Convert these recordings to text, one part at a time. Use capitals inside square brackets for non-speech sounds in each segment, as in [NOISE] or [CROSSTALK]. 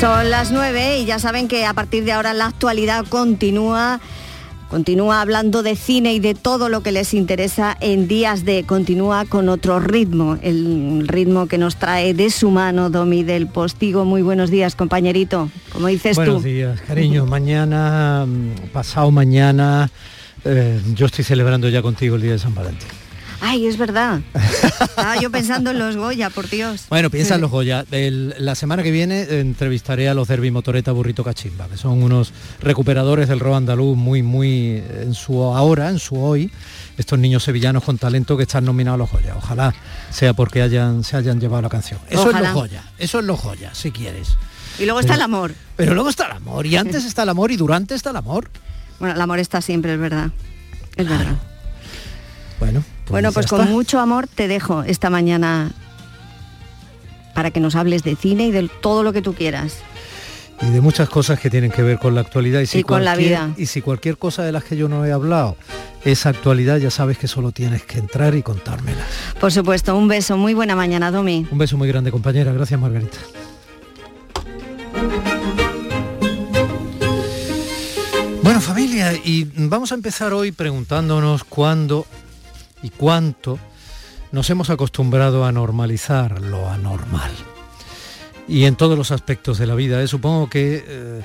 Son las nueve y ya saben que a partir de ahora la actualidad continúa. Continúa hablando de cine y de todo lo que les interesa en días de continúa con otro ritmo, el ritmo que nos trae de su mano Domi del Postigo. Muy buenos días, compañerito. Como dices tú. Buenos días, cariño. Mañana, mm, pasado mañana, eh, yo estoy celebrando ya contigo el día de San Valentín. Ay, es verdad. Estaba yo pensando en los Goya, por Dios. Bueno, piensa en los Goya. la semana que viene eh, entrevistaré a los Derby Motoreta Burrito Cachimba, que son unos recuperadores del rock andaluz muy, muy en su ahora, en su hoy. Estos niños sevillanos con talento que están nominados a los Goya. Ojalá sea porque hayan, se hayan llevado la canción. Eso es los Goya. Eso es los Goya, si quieres. Y luego está el amor. Pero luego está el amor. Y antes está el amor y durante está el amor. Bueno, el amor está siempre, es verdad. Es verdad. Bueno, bueno, pues con mucho amor te dejo esta mañana para que nos hables de cine y de todo lo que tú quieras. Y de muchas cosas que tienen que ver con la actualidad y, si con la vida. Y si cualquier cosa de las que yo no he hablado es actualidad, ya sabes que solo tienes que entrar y contármela. Por supuesto, un beso, muy buena mañana, Domi. Un beso muy grande, compañera. Gracias, Margarita. Bueno, familia, y vamos a empezar hoy preguntándonos cuándo y cuánto nos hemos acostumbrado a normalizar lo anormal. Y en todos los aspectos de la vida, ¿eh? supongo que eh,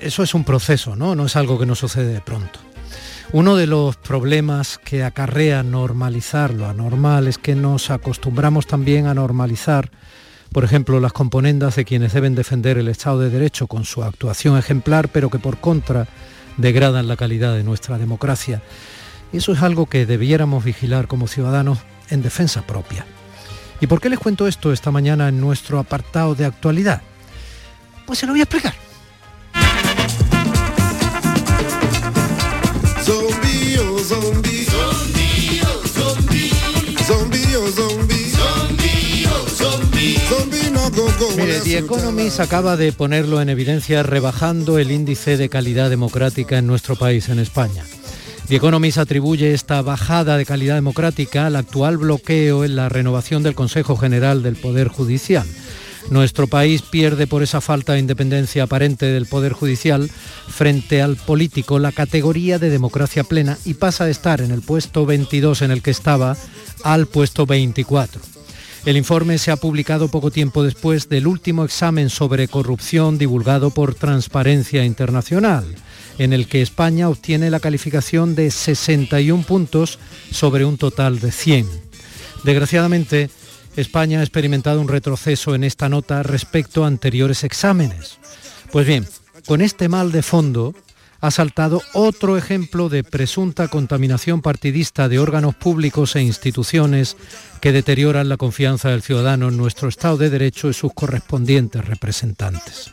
eso es un proceso, ¿no? No es algo que no sucede de pronto. Uno de los problemas que acarrea normalizar lo anormal es que nos acostumbramos también a normalizar, por ejemplo, las componendas de quienes deben defender el Estado de Derecho con su actuación ejemplar, pero que por contra degradan la calidad de nuestra democracia. Y eso es algo que debiéramos vigilar como ciudadanos en defensa propia. ¿Y por qué les cuento esto esta mañana en nuestro apartado de actualidad? Pues se lo voy a explicar. Mire, The Economist acaba de ponerlo en evidencia rebajando el índice de calidad democrática en nuestro país, en España. The Economist atribuye esta bajada de calidad democrática al actual bloqueo en la renovación del Consejo General del Poder Judicial. Nuestro país pierde por esa falta de independencia aparente del Poder Judicial frente al político la categoría de democracia plena y pasa de estar en el puesto 22 en el que estaba al puesto 24. El informe se ha publicado poco tiempo después del último examen sobre corrupción divulgado por Transparencia Internacional en el que España obtiene la calificación de 61 puntos sobre un total de 100. Desgraciadamente, España ha experimentado un retroceso en esta nota respecto a anteriores exámenes. Pues bien, con este mal de fondo ha saltado otro ejemplo de presunta contaminación partidista de órganos públicos e instituciones que deterioran la confianza del ciudadano en nuestro Estado de Derecho y sus correspondientes representantes.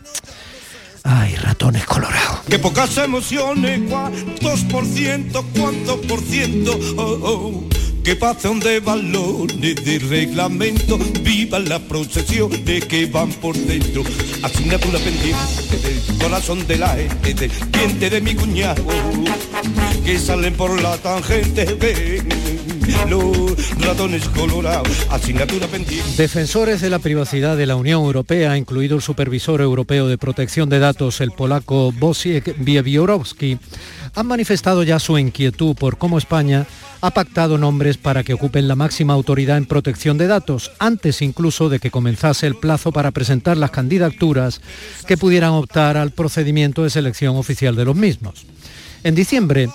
Ay, ratones colorados. Que pocas emociones, cuántos por ciento, cuántos por ciento, oh, oh. Que pasión de balones de reglamento, viva la procesión de que van por dentro. Asignatura pendiente del corazón de la gente, diente de mi cuñado, que salen por la tangente, ven los ratones colorados, asignatura pendiente. Defensores de la privacidad de la Unión Europea, incluido el supervisor europeo de protección de datos, el polaco Bosiek Wiewiorowski, han manifestado ya su inquietud por cómo España ha pactado nombres para que ocupen la máxima autoridad en protección de datos, antes incluso de que comenzase el plazo para presentar las candidaturas que pudieran optar al procedimiento de selección oficial de los mismos. En diciembre,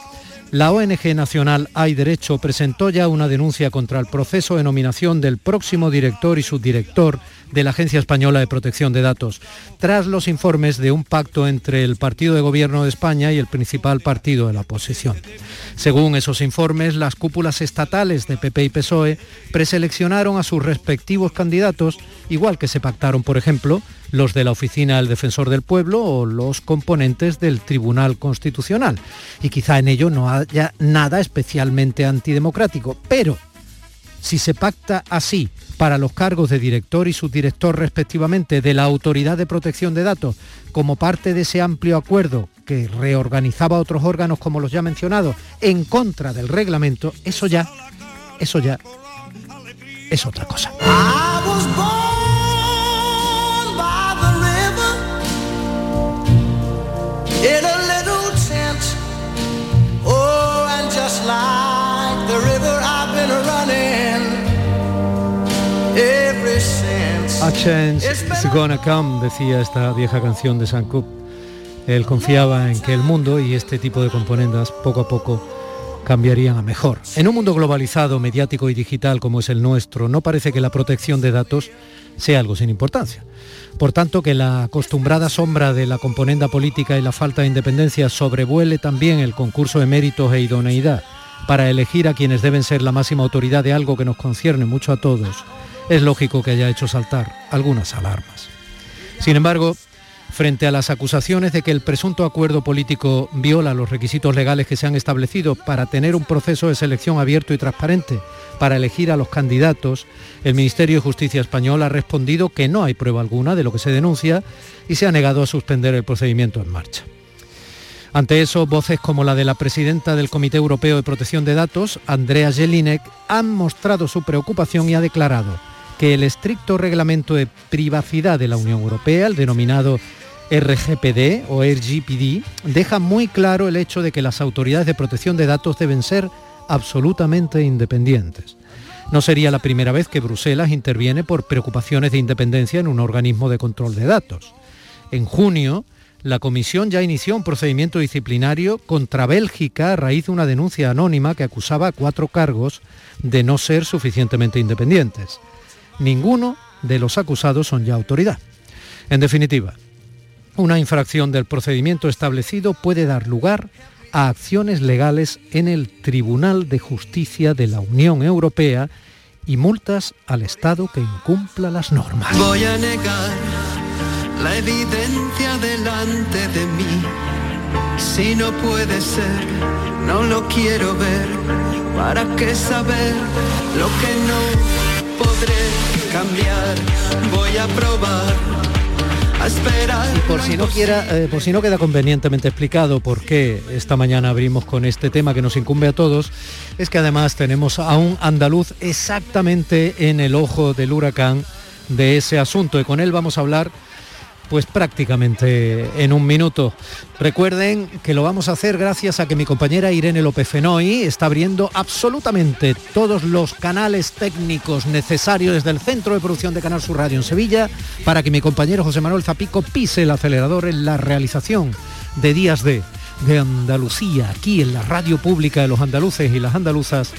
la ONG nacional Hay Derecho presentó ya una denuncia contra el proceso de nominación del próximo director y subdirector de la Agencia Española de Protección de Datos, tras los informes de un pacto entre el Partido de Gobierno de España y el principal partido de la oposición. Según esos informes, las cúpulas estatales de PP y PSOE preseleccionaron a sus respectivos candidatos, igual que se pactaron, por ejemplo, los de la Oficina del Defensor del Pueblo o los componentes del Tribunal Constitucional. Y quizá en ello no haya nada especialmente antidemocrático, pero si se pacta así para los cargos de director y subdirector respectivamente de la Autoridad de Protección de Datos como parte de ese amplio acuerdo que reorganizaba otros órganos como los ya mencionados en contra del reglamento, eso ya, eso ya es otra cosa. A chance is gonna come, decía esta vieja canción de San Cook. Él confiaba en que el mundo y este tipo de componendas poco a poco cambiarían a mejor. En un mundo globalizado, mediático y digital como es el nuestro, no parece que la protección de datos sea algo sin importancia. Por tanto, que la acostumbrada sombra de la componenda política y la falta de independencia sobrevuele también el concurso de méritos e idoneidad para elegir a quienes deben ser la máxima autoridad de algo que nos concierne mucho a todos, es lógico que haya hecho saltar algunas alarmas. Sin embargo, frente a las acusaciones de que el presunto acuerdo político viola los requisitos legales que se han establecido para tener un proceso de selección abierto y transparente para elegir a los candidatos, el Ministerio de Justicia español ha respondido que no hay prueba alguna de lo que se denuncia y se ha negado a suspender el procedimiento en marcha. Ante eso, voces como la de la presidenta del Comité Europeo de Protección de Datos, Andrea Jelinek, han mostrado su preocupación y ha declarado que el estricto reglamento de privacidad de la Unión Europea, el denominado RGPD o RGPD, deja muy claro el hecho de que las autoridades de protección de datos deben ser absolutamente independientes. No sería la primera vez que Bruselas interviene por preocupaciones de independencia en un organismo de control de datos. En junio, la Comisión ya inició un procedimiento disciplinario contra Bélgica a raíz de una denuncia anónima que acusaba a cuatro cargos de no ser suficientemente independientes. Ninguno de los acusados son ya autoridad. En definitiva, una infracción del procedimiento establecido puede dar lugar a acciones legales en el Tribunal de Justicia de la Unión Europea y multas al Estado que incumpla las normas. Voy a negar la evidencia delante de mí. Si no puede ser, no lo quiero ver. ¿Para qué saber lo que no podré cambiar? Voy a probar y por si no quiera, eh, por si no queda convenientemente explicado por qué esta mañana abrimos con este tema que nos incumbe a todos, es que además tenemos a un andaluz exactamente en el ojo del huracán de ese asunto. Y con él vamos a hablar pues prácticamente en un minuto. Recuerden que lo vamos a hacer gracias a que mi compañera Irene López Fenoy está abriendo absolutamente todos los canales técnicos necesarios desde el Centro de Producción de Canal Sur Radio en Sevilla para que mi compañero José Manuel Zapico pise el acelerador en la realización de Días de, de Andalucía, aquí en la radio pública de los andaluces y las andaluzas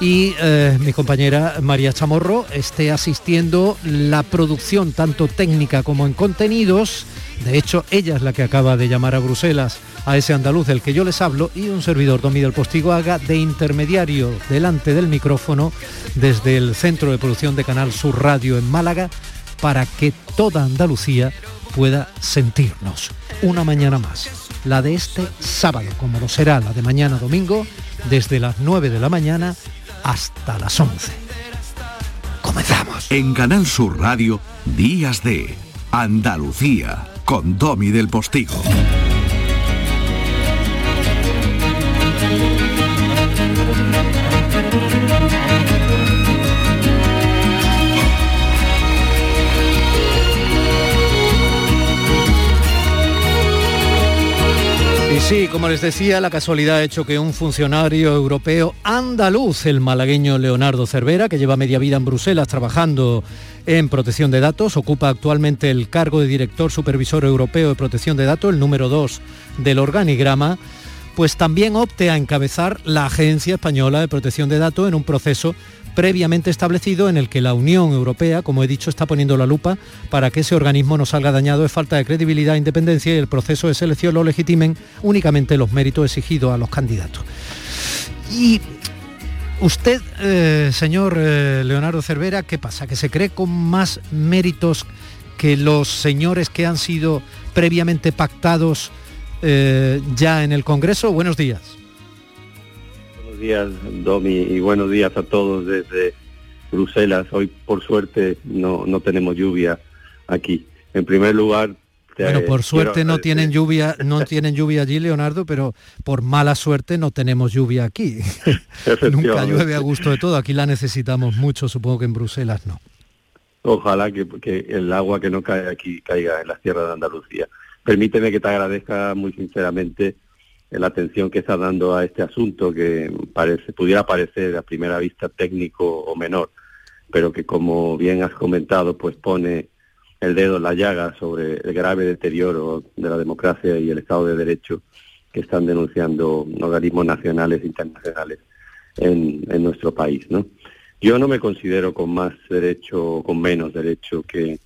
y eh, mi compañera María Chamorro esté asistiendo la producción tanto técnica como en contenidos. De hecho, ella es la que acaba de llamar a Bruselas a ese andaluz del que yo les hablo y un servidor Domi del Postigo haga de intermediario delante del micrófono desde el Centro de Producción de Canal Sur Radio en Málaga para que toda Andalucía pueda sentirnos una mañana más, la de este sábado, como lo será la de mañana domingo, desde las 9 de la mañana hasta las 11. Comenzamos. En Canal Sur Radio, Días de Andalucía, con Domi del Postigo. Sí, como les decía, la casualidad ha hecho que un funcionario europeo andaluz, el malagueño Leonardo Cervera, que lleva media vida en Bruselas trabajando en protección de datos, ocupa actualmente el cargo de director supervisor europeo de protección de datos, el número 2 del organigrama, pues también opte a encabezar la Agencia Española de Protección de Datos en un proceso previamente establecido en el que la Unión Europea, como he dicho, está poniendo la lupa para que ese organismo no salga dañado de falta de credibilidad independencia y el proceso de selección lo legitimen únicamente los méritos exigidos a los candidatos. Y usted, eh, señor eh, Leonardo Cervera, ¿qué pasa? ¿Que se cree con más méritos que los señores que han sido previamente pactados eh, ya en el Congreso? Buenos días días, Domi, y buenos días a todos desde Bruselas. Hoy, por suerte, no, no tenemos lluvia aquí. En primer lugar, bueno, por suerte no tienen lluvia, no tienen lluvia allí, Leonardo, pero por mala suerte no tenemos lluvia aquí. [LAUGHS] Nunca llueve a gusto de todo. Aquí la necesitamos mucho, supongo que en Bruselas no. Ojalá que, que el agua que no cae aquí caiga en las tierras de Andalucía. Permíteme que te agradezca muy sinceramente la atención que está dando a este asunto que parece pudiera parecer a primera vista técnico o menor. pero que como bien has comentado, pues pone el dedo en la llaga sobre el grave deterioro de la democracia y el Estado de Derecho que están denunciando organismos nacionales e internacionales en, nuestro país, ¿no? Yo no me considero con más derecho o con menos derecho que,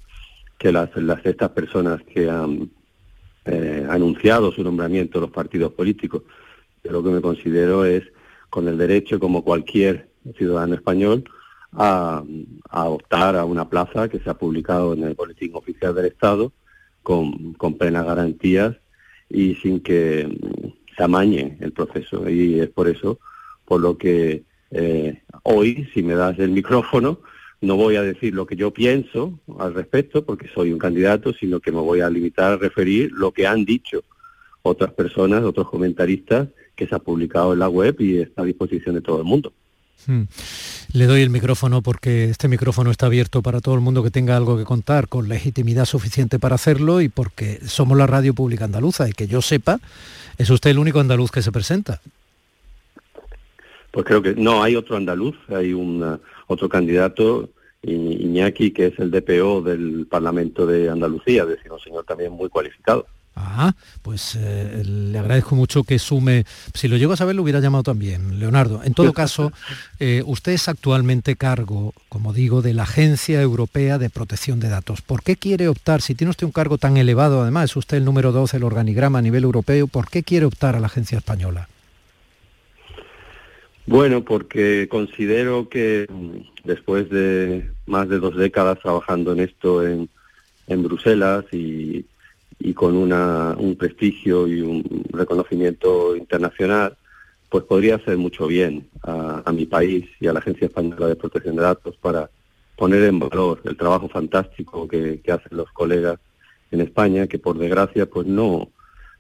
que las, las estas personas que han eh, anunciado su nombramiento los partidos políticos. Yo lo que me considero es con el derecho, como cualquier ciudadano español, a, optar a una plaza que se ha publicado en el Boletín Oficial del Estado con, con plenas garantías y sin que se amañe el proceso. Y es por eso por lo que eh, hoy, si me das el micrófono, no voy a decir lo que yo pienso al respecto, porque soy un candidato, sino que me voy a limitar a referir lo que han dicho otras personas, otros comentaristas, que se ha publicado en la web y está a disposición de todo el mundo. Hmm. Le doy el micrófono porque este micrófono está abierto para todo el mundo que tenga algo que contar con legitimidad suficiente para hacerlo y porque somos la radio pública andaluza y que yo sepa, es usted el único andaluz que se presenta. Pues creo que no, hay otro andaluz, hay un otro candidato, Iñaki, que es el DPO del Parlamento de Andalucía, es decir, un señor también muy cualificado. Ah, pues eh, le agradezco mucho que sume. Si lo llego a saber, lo hubiera llamado también, Leonardo. En todo caso, [LAUGHS] eh, usted es actualmente cargo, como digo, de la Agencia Europea de Protección de Datos. ¿Por qué quiere optar, si tiene usted un cargo tan elevado, además es usted el número 12 del organigrama a nivel europeo, ¿por qué quiere optar a la agencia española? Bueno, porque considero que mm, después de más de dos décadas trabajando en esto en, Bruselas y, con una, un prestigio y un reconocimiento internacional, pues podría hacer mucho bien a, a, mi país y a la Agencia Española de Protección de Datos para poner en valor el trabajo fantástico que, que hacen los colegas en España, que por desgracia pues no,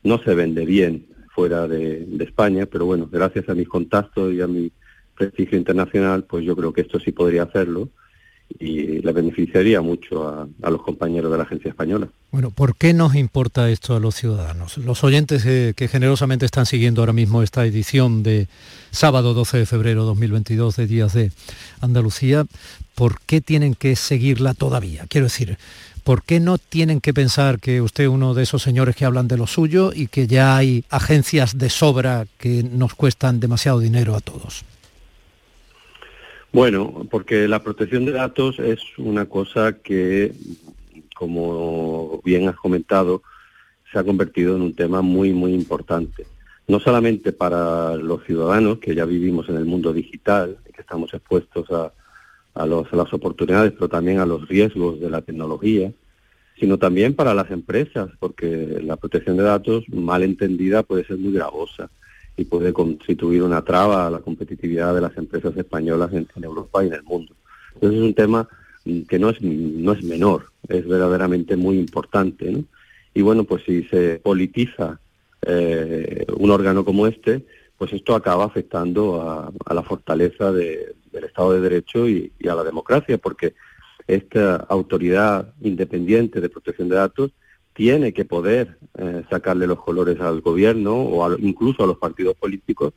no se vende bien fuera de, España, pero bueno, gracias a mis contactos y a mi prestigio internacional, pues yo creo que esto sí podría hacerlo y le beneficiaría mucho a, a, los compañeros de la agencia española. Bueno, ¿por qué nos importa esto a los ciudadanos? Los oyentes eh, que generosamente están siguiendo ahora mismo esta edición de sábado 12 de febrero 2022 de Días de Andalucía, ¿por qué tienen que seguirla todavía? Quiero decir, ¿por qué no tienen que pensar que usted es uno de esos señores que hablan de lo suyo y que ya hay agencias de sobra que nos cuestan demasiado dinero a todos? Bueno, porque la protección de datos es una cosa que, como bien has comentado, se ha convertido en un tema muy, muy importante. No solamente para los ciudadanos, que ya vivimos en el mundo digital, que estamos expuestos a, a, los, a las oportunidades, pero también a los riesgos de la tecnología, sino también para las empresas, porque la protección de datos, mal entendida, puede ser muy gravosa y puede constituir una traba a la competitividad de las empresas españolas en, Europa y en el mundo. Entonces es un tema que no es, no es menor, es verdaderamente muy importante. ¿no? Y bueno, pues si se politiza eh, un órgano como este, pues esto acaba afectando a, a la fortaleza de, del Estado de Derecho y, a la democracia, porque esta autoridad independiente de protección de datos tiene que poder eh, sacarle los colores al gobierno o a, incluso a los partidos políticos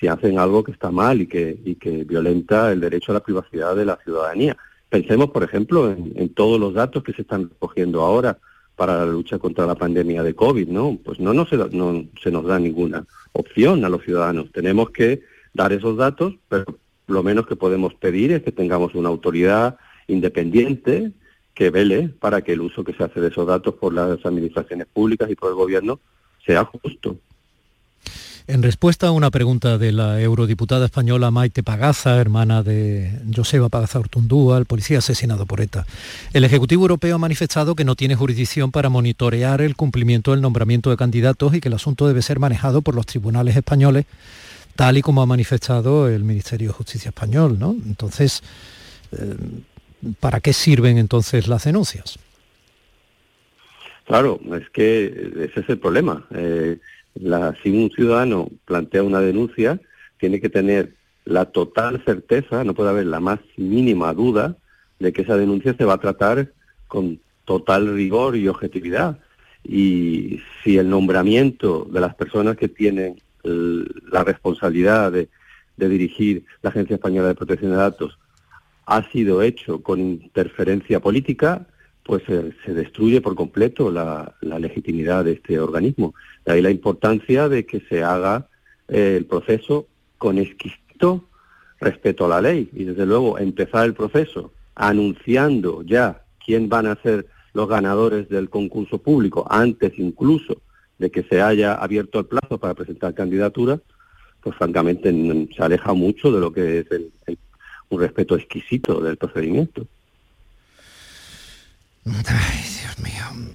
si hacen algo que está mal y que, y que violenta el derecho a la privacidad de la ciudadanía. Pensemos, por ejemplo, en, en, todos los datos que se están recogiendo ahora para la lucha contra la pandemia de COVID, ¿no? Pues no, no, se, no se nos da ninguna opción a los ciudadanos. Tenemos que dar esos datos, pero lo menos que podemos pedir es que tengamos una autoridad independiente que vele para que el uso que se hace de esos datos por las administraciones públicas y por el gobierno sea justo. En respuesta a una pregunta de la eurodiputada española Maite Pagaza, hermana de Joseba Pagaza Ortundúa, el policía asesinado por ETA, el Ejecutivo Europeo ha manifestado que no tiene jurisdicción para monitorear el cumplimiento del nombramiento de candidatos y que el asunto debe ser manejado por los tribunales españoles, tal y como ha manifestado el Ministerio de Justicia español. ¿no? Entonces, eh, ¿para qué sirven entonces las denuncias? Claro, es que ese es el problema. Eh, si un ciudadano plantea una denuncia, tiene que tener la total certeza, no puede haber la más mínima duda de que esa denuncia se va a tratar con total rigor y objetividad. Y si el nombramiento de las personas que tienen la responsabilidad de, de dirigir la Agencia Española de Protección de Datos ha sido hecho con interferencia política, pues se destruye por completo la, legitimidad de este organismo. De ahí la importancia de que se haga eh, el proceso con exquisito respeto a la ley y desde luego empezar el proceso anunciando ya quién van a ser los ganadores del concurso público antes incluso de que se haya abierto el plazo para presentar candidaturas, pues francamente se aleja mucho de lo que es un respeto exquisito del procedimiento. Ay, Dios mío.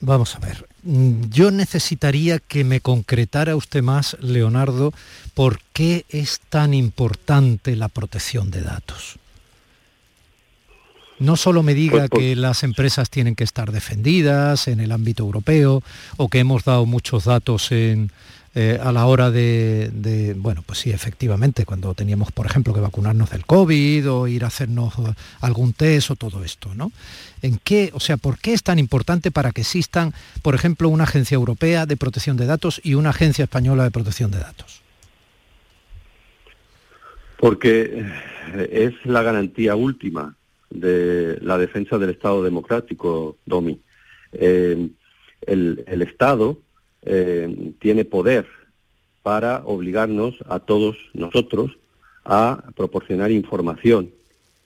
Vamos a ver. Yo necesitaría que me concretara usted más, Leonardo, por qué es tan importante la protección de datos. No solo me diga pues que las empresas tienen que estar defendidas en el ámbito europeo o que hemos dado muchos datos en, eh, a la hora de, bueno, pues sí, efectivamente, cuando teníamos, por ejemplo, que vacunarnos del COVID o ir a hacernos algún test o todo esto, ¿no? ¿En qué, o sea, por qué es tan importante para que existan, por ejemplo, una agencia europea de protección de datos y una agencia española de protección de datos? Porque es la garantía última de la defensa del Estado democrático, Domi. Eh, el, el Estado eh, tiene poder para obligarnos a todos nosotros a proporcionar información,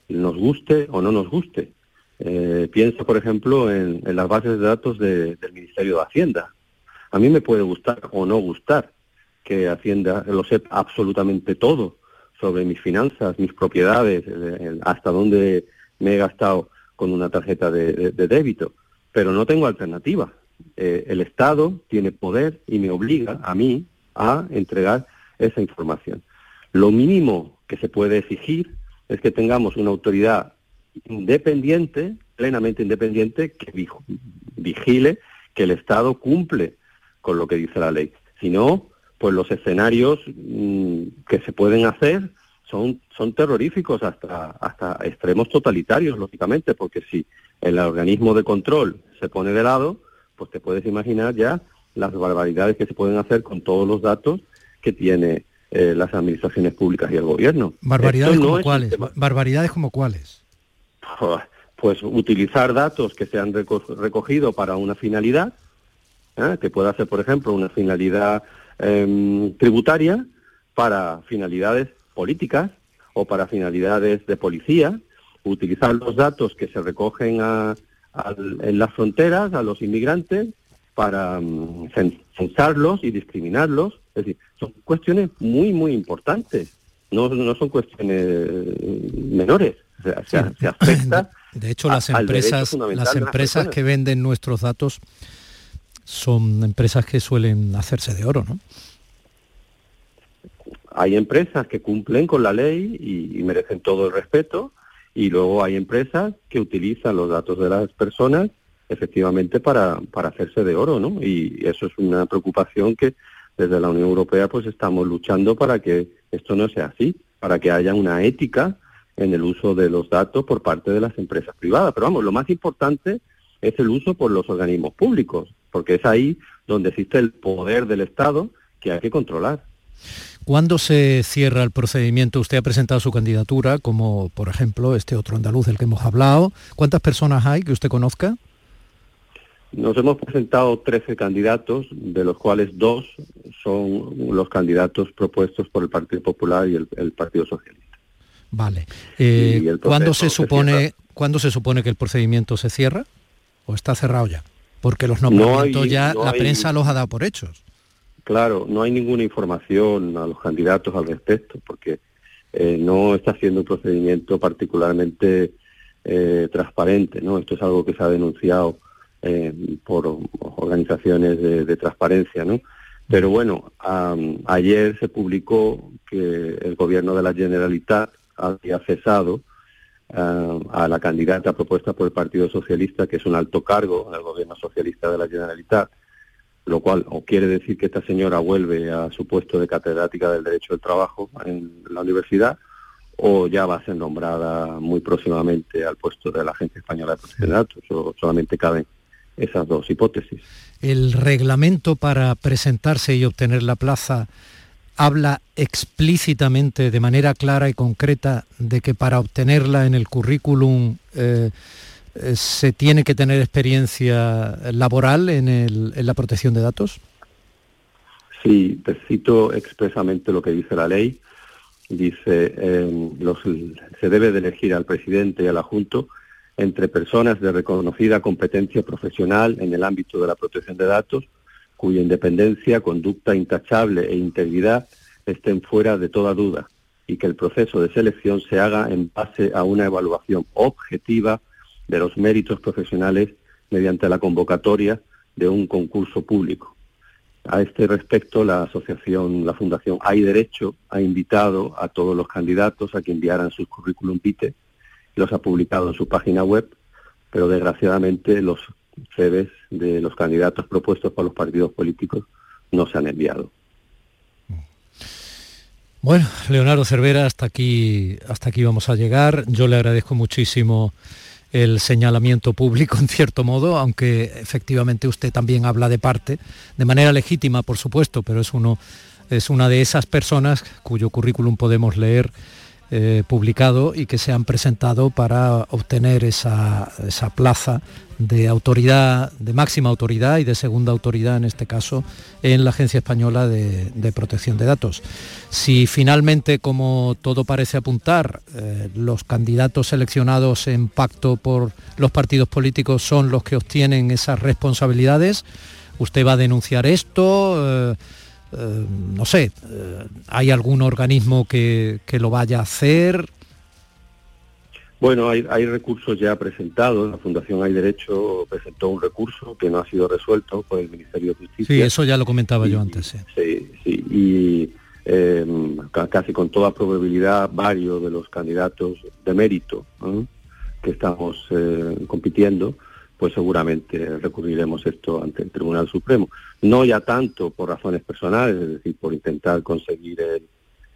nos guste o no nos guste. Eh, pienso, por ejemplo, en, las bases de datos del Ministerio de Hacienda. A mí me puede gustar o no gustar que Hacienda lo sepa absolutamente todo sobre mis finanzas, mis propiedades, hasta dónde me he gastado con una tarjeta de débito, pero no tengo alternativa. Eh, el Estado tiene poder y me obliga a mí a entregar esa información. Lo mínimo que se puede exigir es que tengamos una autoridad independiente, plenamente independiente, que vigile que el Estado cumple con lo que dice la ley. Si no, pues los escenarios mm, que se pueden hacer son, son terroríficos hasta, hasta extremos totalitarios, lógicamente, porque si el organismo de control se pone de lado, pues te puedes imaginar ya las barbaridades que se pueden hacer con todos los datos que tiene eh, las administraciones públicas y el gobierno. ¿Barbaridades como cuáles? ¿Barbaridades como cuáles? Pues utilizar datos que se han recogido para una finalidad, ¿eh? que pueda ser, por ejemplo, una finalidad em, tributaria, para finalidades políticas o para finalidades de policía, utilizar los datos que se recogen a, en las fronteras a los inmigrantes para um, censarlos y discriminarlos. Es decir, son cuestiones muy, muy importantes. No, no son cuestiones menores. se, afecta. [LAUGHS] De hecho, las empresas, las empresas que venden nuestros datos son empresas que suelen hacerse de oro, ¿no? Hay empresas que cumplen con la ley y merecen todo el respeto, y luego hay empresas que utilizan los datos de las personas efectivamente para, para hacerse de oro, ¿no? Y eso es una preocupación que desde la Unión Europea pues estamos luchando para que esto no sea así, para que haya una ética en el uso de los datos por parte de las empresas privadas. Pero vamos, lo más importante es el uso por los organismos públicos, porque es ahí donde existe el poder del Estado que hay que controlar. ¿Cuándo se cierra el procedimiento? Usted ha presentado su candidatura, como por ejemplo este otro andaluz del que hemos hablado. ¿Cuántas personas hay que usted conozca? Nos hemos presentado 13 candidatos, de los cuales dos son los candidatos propuestos por el Partido Popular y el, Partido Socialista. Vale. Eh, ¿cuándo, se supone, ¿Cuándo se supone que el procedimiento se cierra? ¿O está cerrado ya? Porque los nombramientos ya la prensa los ha dado por hechos. Claro, no hay ninguna información a los candidatos al respecto, porque eh, no está siendo un procedimiento particularmente eh, transparente, ¿no? Esto es algo que se ha denunciado eh, por organizaciones de, transparencia, ¿no? Pero bueno, ayer se publicó que el gobierno de la Generalitat había cesado a la candidata propuesta por el Partido Socialista, que es un alto cargo en el gobierno socialista de la Generalitat, lo cual o quiere decir que esta señora vuelve a su puesto de catedrática del derecho del trabajo en la universidad o ya va a ser nombrada muy próximamente al puesto de la Agencia Española de Protección de Datos, o solamente caben esas dos hipótesis. ¿El reglamento para presentarse y obtener la plaza habla explícitamente, de manera clara y concreta, de que para obtenerla en el currículum eh, eh, se tiene que tener experiencia laboral en, en la protección de datos? Sí, te cito expresamente lo que dice la ley. Dice, eh, los, se debe de elegir al presidente y al adjunto entre personas de reconocida competencia profesional en el ámbito de la protección de datos, cuya independencia, conducta intachable e integridad estén fuera de toda duda y que el proceso de selección se haga en base a una evaluación objetiva de los méritos profesionales mediante la convocatoria de un concurso público. A este respecto, la asociación, la Fundación Hay Derecho ha invitado a todos los candidatos a que enviaran sus currículum vitae, los ha publicado en su página web, pero desgraciadamente los CVs de los candidatos propuestos por los partidos políticos no se han enviado. Bueno, Leonardo Cervera, hasta aquí, hasta aquí vamos a llegar. Yo le agradezco muchísimo el señalamiento público [LAUGHS] en cierto modo, aunque efectivamente usted también habla de parte, de manera legítima, por supuesto, pero es uno es una de esas personas cuyo currículum podemos leer eh, publicado y que se han presentado para obtener esa, plaza de autoridad, de máxima autoridad y de segunda autoridad en este caso en la Agencia Española de, Protección de Datos. Si finalmente, como todo parece apuntar, eh, los candidatos seleccionados en pacto por los partidos políticos son los que obtienen esas responsabilidades, usted va a denunciar esto. Eh, eh, no sé, eh, ¿hay algún organismo que, lo vaya a hacer? Bueno, hay, recursos ya presentados. La Fundación Hay Derecho presentó un recurso que no ha sido resuelto por el Ministerio de Justicia. Sí, eso ya lo comentaba yo antes. Sí, sí, y em, casi con toda probabilidad varios de los candidatos de mérito que estamos eh, compitiendo pues seguramente recurriremos esto ante el Tribunal Supremo. No ya tanto por razones personales, es decir, por intentar conseguir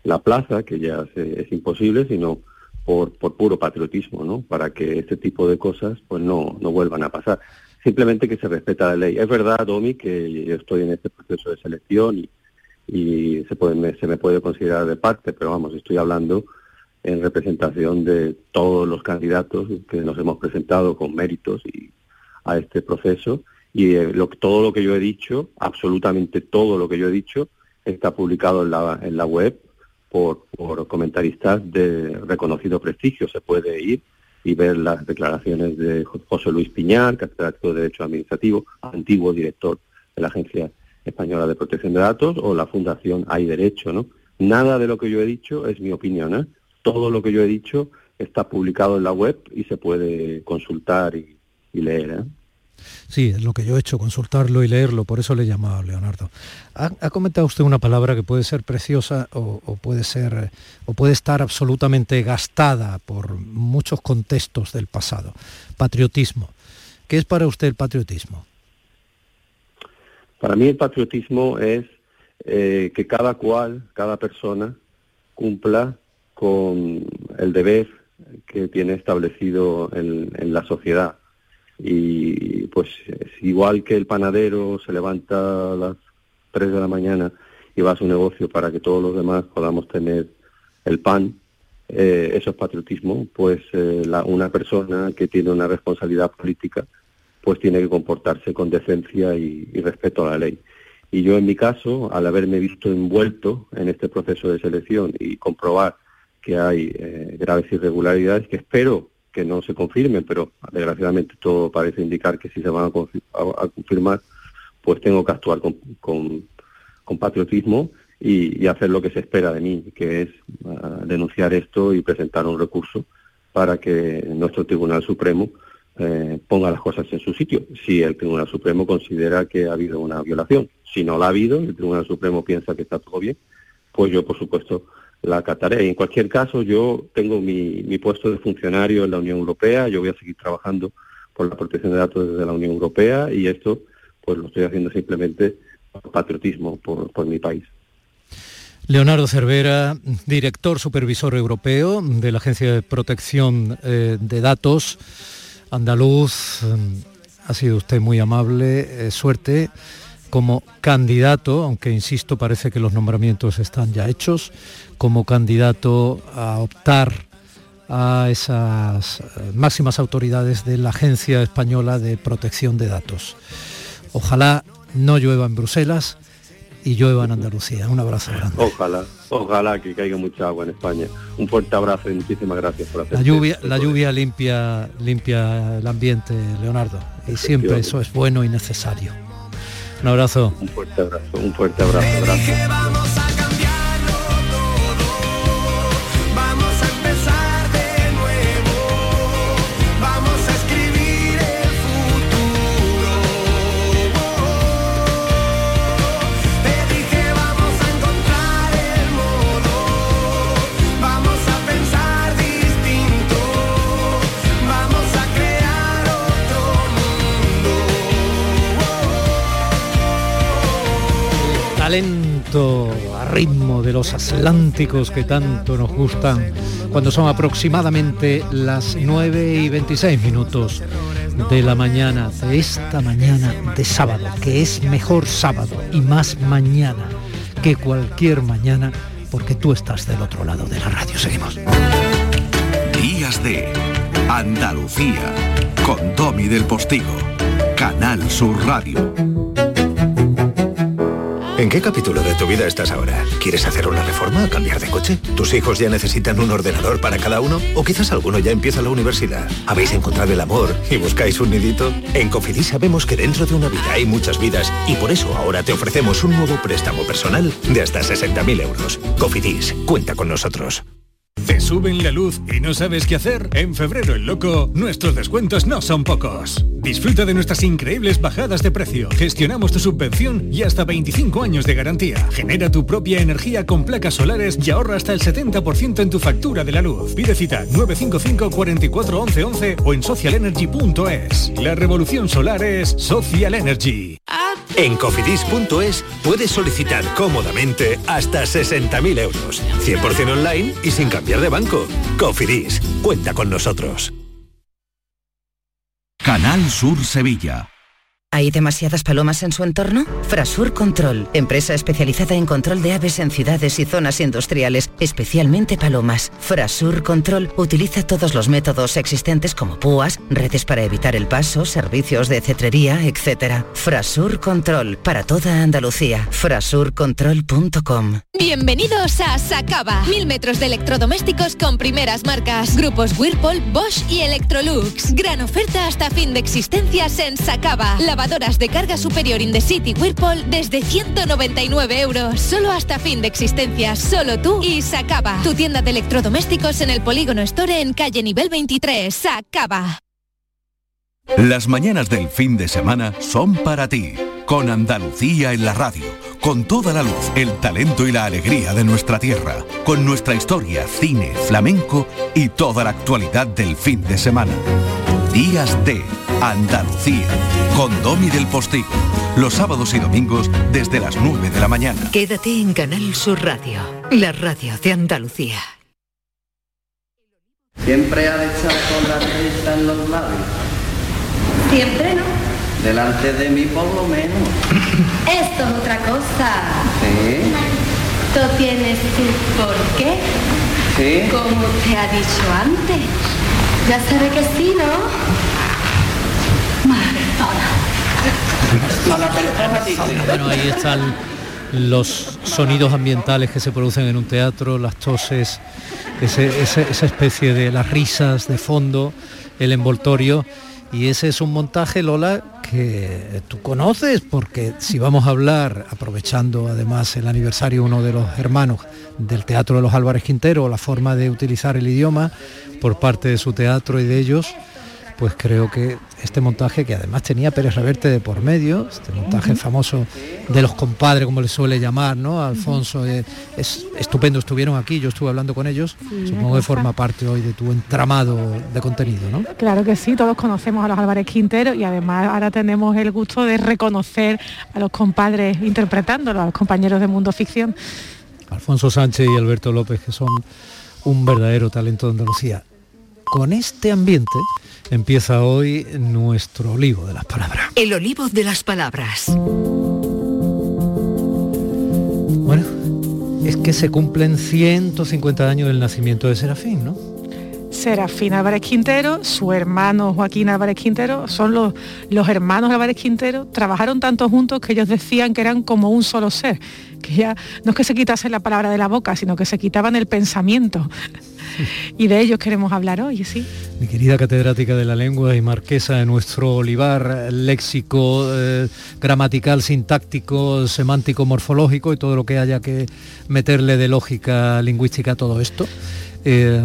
la plaza, que ya es imposible, sino por, por puro patriotismo, ¿no? Para que este tipo de cosas pues no, no vuelvan a pasar. Simplemente que se respeta la ley. Es verdad, Domi, que yo estoy en este proceso de selección y, y se, puede, se me puede considerar de parte, pero vamos, estoy hablando en representación de todos los candidatos que nos hemos presentado con méritos y a este proceso y eh, lo, todo lo que yo he dicho, absolutamente todo lo que yo he dicho, está publicado en la, en la web por, por comentaristas de reconocido prestigio. Se puede ir y ver las declaraciones de José Luis Piñar, catedrático de Derecho Administrativo, antiguo director de la Agencia Española de Protección de Datos, o la Fundación Hay Derecho, ¿no? Nada de lo que yo he dicho es mi opinión, ¿eh? Todo lo que yo he dicho está publicado en la web y se puede consultar y, y leer. ¿eh? Sí, es lo que yo he hecho, consultarlo y leerlo, por eso le he llamado a Leonardo. Ha, comentado usted una palabra que puede ser preciosa o, puede ser o puede estar absolutamente gastada por muchos contextos del pasado. Patriotismo. ¿Qué es para usted el patriotismo? Para mí el patriotismo es eh, que cada cual, cada persona, cumpla con el deber que tiene establecido en la sociedad y pues igual que el panadero se levanta a las 3 de la mañana y va a su negocio para que todos los demás podamos tener el pan, eh, eso es patriotismo, pues eh, la, una persona que tiene una responsabilidad política pues tiene que comportarse con decencia y, respeto a la ley. Y yo en mi caso, al haberme visto envuelto en este proceso de selección y comprobar que hay eh, graves irregularidades, que espero que no se confirmen, pero desgraciadamente todo parece indicar que si se van a, confirmar, pues tengo que actuar con, patriotismo y, hacer lo que se espera de mí, que es ah, denunciar esto y presentar un recurso para que nuestro Tribunal Supremo eh, ponga las cosas en su sitio. Si el Tribunal Supremo considera que ha habido una violación, si no la ha habido, el Tribunal Supremo piensa que está todo bien, pues yo, por supuesto, la acataré. En cualquier caso, yo tengo mi, mi puesto de funcionario en la Unión Europea, yo voy a seguir trabajando por la protección de datos desde la Unión Europea y esto pues lo estoy haciendo simplemente por patriotismo por, por mi país. Leonardo Cervera, director supervisor europeo de la Agencia de Protección eh, de Datos andaluz. Ha sido usted muy amable. Eh, suerte como candidato, aunque insisto, parece que los nombramientos están ya hechos, como candidato a optar a esas eh, máximas autoridades de la Agencia Española de Protección de Datos. Ojalá no llueva en Bruselas y llueva en Andalucía. Un abrazo grande. Ojalá, ojalá que caiga mucha agua en España. Un fuerte abrazo y muchísimas gracias por hacer La lluvia, la lluvia limpia, limpia el ambiente, Leonardo, y siempre eso es bueno y necesario. Un abrazo. Un fuerte abrazo, un fuerte abrazo. Gracias. Talento a ritmo de los atlánticos que tanto nos gustan cuando son aproximadamente las 9 y 26 minutos de la mañana, de esta mañana de sábado, que es mejor sábado y más mañana que cualquier mañana, porque tú estás del otro lado de la radio. Seguimos. Días de Andalucía, con Domi del Postigo, Canal Sur Radio. ¿En qué capítulo de tu vida estás ahora? ¿Quieres hacer una reforma o cambiar de coche? ¿Tus hijos ya necesitan un ordenador para cada uno? ¿O quizás alguno ya empieza la universidad? ¿Habéis encontrado el amor y buscáis un nidito? En Cofidis sabemos que dentro de una vida hay muchas vidas y por eso ahora te ofrecemos un nuevo préstamo personal de hasta 60.000 euros. Cofidis, cuenta con nosotros. ¿Te suben la luz y no sabes qué hacer? En febrero el loco, nuestros descuentos no son pocos. Disfruta de nuestras increíbles bajadas de precio. Gestionamos tu subvención y hasta 25 años de garantía. Genera tu propia energía con placas solares y ahorra hasta el 70% en tu factura de la luz. Pide cita 955 44 11 11 o en socialenergy.es. La revolución solar es Social Energy. En cofidis.es puedes solicitar cómodamente hasta 60.000 euros. 100% online y sin cambiar de banco. Cofidis, cuenta con nosotros. Canal Sur Sevilla. ¿Hay demasiadas palomas en su entorno? Frasur Control, empresa especializada en control de aves en ciudades y zonas industriales, especialmente palomas. Frasur Control utiliza todos los métodos existentes como púas, redes para evitar el paso, servicios de cetrería, etc. Frasur Control, para toda Andalucía. Frasurcontrol.com Bienvenidos a Sacaba. Mil metros de electrodomésticos con primeras marcas. Grupos Whirlpool, Bosch y Electrolux. Gran oferta hasta fin de existencias en Sacaba. Lavadoras de carga superior in the city Whirlpool desde 199 euros. Solo hasta fin de existencias. Solo tú y Sacaba. Tu tienda de electrodomésticos en el Polígono Store en calle nivel 23. Sacaba. Las mañanas del fin de semana son para ti, con Andalucía en la radio, con toda la luz, el talento y la alegría de nuestra tierra, con nuestra historia, cine, flamenco y toda la actualidad del fin de semana. Días de Andalucía, con Domi del Postigo, los sábados y domingos desde las 9 de la mañana. Quédate en Canal Sur Radio, la radio de Andalucía. Siempre ha de estar con la risa en los labios. Siempre no. Delante de mí por lo menos. [COUGHS] Esto es otra cosa. Sí, Tú tienes tu por qué, sí. como te ha dicho antes. Ya sabe que sí, ¿no? Bueno, ahí están los sonidos ambientales que se producen en un teatro, las toses, esa especie de las risas de fondo, el envoltorio. Y ese es un montaje, Lola, que tú conoces, porque si vamos a hablar, aprovechando además el aniversario uno de los hermanos del Teatro de los Álvarez Quintero, la forma de utilizar el idioma por parte de su teatro y de ellos, pues creo que este montaje, que además tenía Pérez Reverte de por medio, este montaje famoso de los compadres, como le suele llamar, ¿no? Alfonso, eh, es estupendo, estuvieron aquí, yo estuve hablando con ellos, supongo que forma parte hoy de tu entramado de contenido, ¿no? Claro que sí, todos conocemos a los Álvarez Quintero y además ahora tenemos el gusto de reconocer a los compadres interpretándolo, a los compañeros de Mundo Ficción. Alfonso Sánchez y Alberto López, que son un verdadero talento de Andalucía. Con este ambiente empieza hoy nuestro olivo de las palabras. El olivo de las palabras. Bueno, es que se cumplen 150 años del nacimiento de Serafín, ¿no? Serafín Álvarez Quintero, su hermano Joaquín Álvarez Quintero, son los, los hermanos Álvarez Quintero, trabajaron tanto juntos que ellos decían que eran como un solo ser, que ya no es que se quitasen la palabra de la boca, sino que se quitaban el pensamiento. [LAUGHS] y de ellos queremos hablar hoy, sí. Mi querida catedrática de la lengua y marquesa de nuestro olivar léxico, eh, gramatical, sintáctico, semántico, morfológico y todo lo que haya que meterle de lógica lingüística a todo esto. Eh,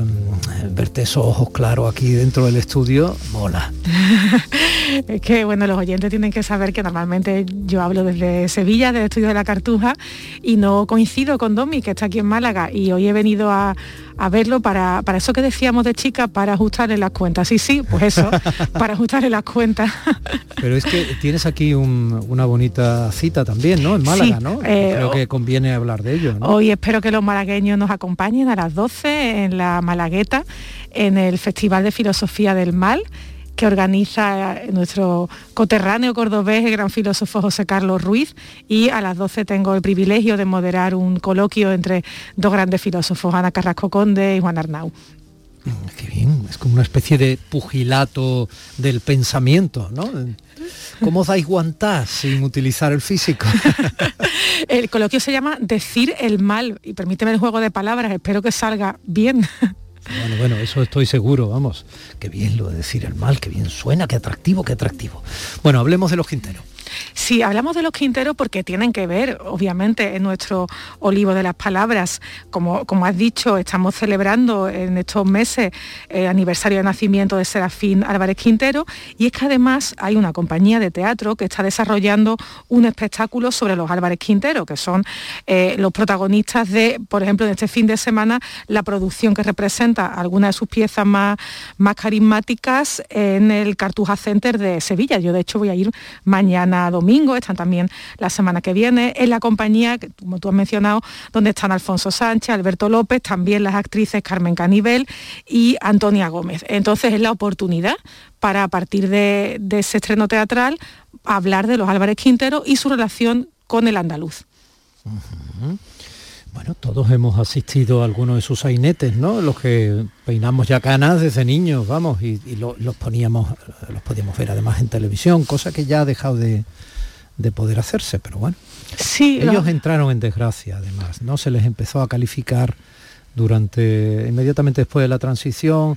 verte esos ojos claros aquí dentro del estudio, mola. [LAUGHS] es que, bueno, los oyentes tienen que saber que normalmente yo hablo desde Sevilla, del estudio de la Cartuja, y no coincido con Domi, que está aquí en Málaga, y hoy he venido a, a verlo para, para eso que decíamos de chica, para ajustarle las cuentas. Sí, sí, pues eso, [LAUGHS] para ajustarle las cuentas. Pero es que tienes aquí una bonita cita también, ¿no? En Málaga, ¿no? Eh, Creo que conviene hablar de ello. Hoy espero que los malagueños nos acompañen a las 12 en la Malagueta, en el Festival de Filosofía del Mal que organiza nuestro coterráneo cordobés, el gran filósofo José Carlos Ruiz, y a las 12 tengo el privilegio de moderar un coloquio entre dos grandes filósofos, Ana Carrasco Conde y Juan Arnau. Mm, qué bien, es como una especie de pugilato del pensamiento, ¿no? ¿Cómo dais guantás sin utilizar el físico? [LAUGHS] [LAUGHS] el coloquio se llama Decir el mal, y permíteme el juego de palabras, espero que salga bien. Bueno, bueno, eso estoy seguro, vamos. Qué bien lo de decir el mal, qué bien suena, qué atractivo, qué atractivo. Bueno, hablemos de los Quinteros. Sí, hablamos de los quinteros porque tienen que ver, obviamente, en nuestro olivo de las palabras. Como, como has dicho, estamos celebrando en estos meses el aniversario de nacimiento de Serafín Álvarez Quintero y es que además hay una compañía de teatro que está desarrollando un espectáculo sobre los Álvarez Quintero, que son eh, los protagonistas de, por ejemplo, en este fin de semana, la producción que representa algunas de sus piezas más, más carismáticas en el Cartuja Center de Sevilla. Yo, de hecho, voy a ir mañana domingo, están también la semana que viene, en la compañía, como tú has mencionado, donde están Alfonso Sánchez, Alberto López, también las actrices Carmen Canivel y Antonia Gómez. Entonces es la oportunidad para a partir de, ese estreno teatral hablar de los Álvarez Quintero y su relación con el andaluz. Bueno, todos hemos asistido a algunos de sus sainetes, ¿no? Los que peinamos ya canas desde niños, vamos, y, los poníamos, los podíamos ver además en televisión, cosa que ya ha dejado de, poder hacerse, pero bueno. Sí, ellos entraron en desgracia, además, ¿no? Se les empezó a calificar durante, inmediatamente después de la transición,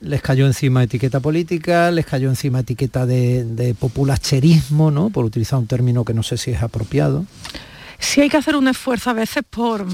les cayó encima etiqueta política, les cayó encima etiqueta de, de populacherismo, ¿no? Por utilizar un término que no sé si es apropiado sí hay que hacer un esfuerzo a veces por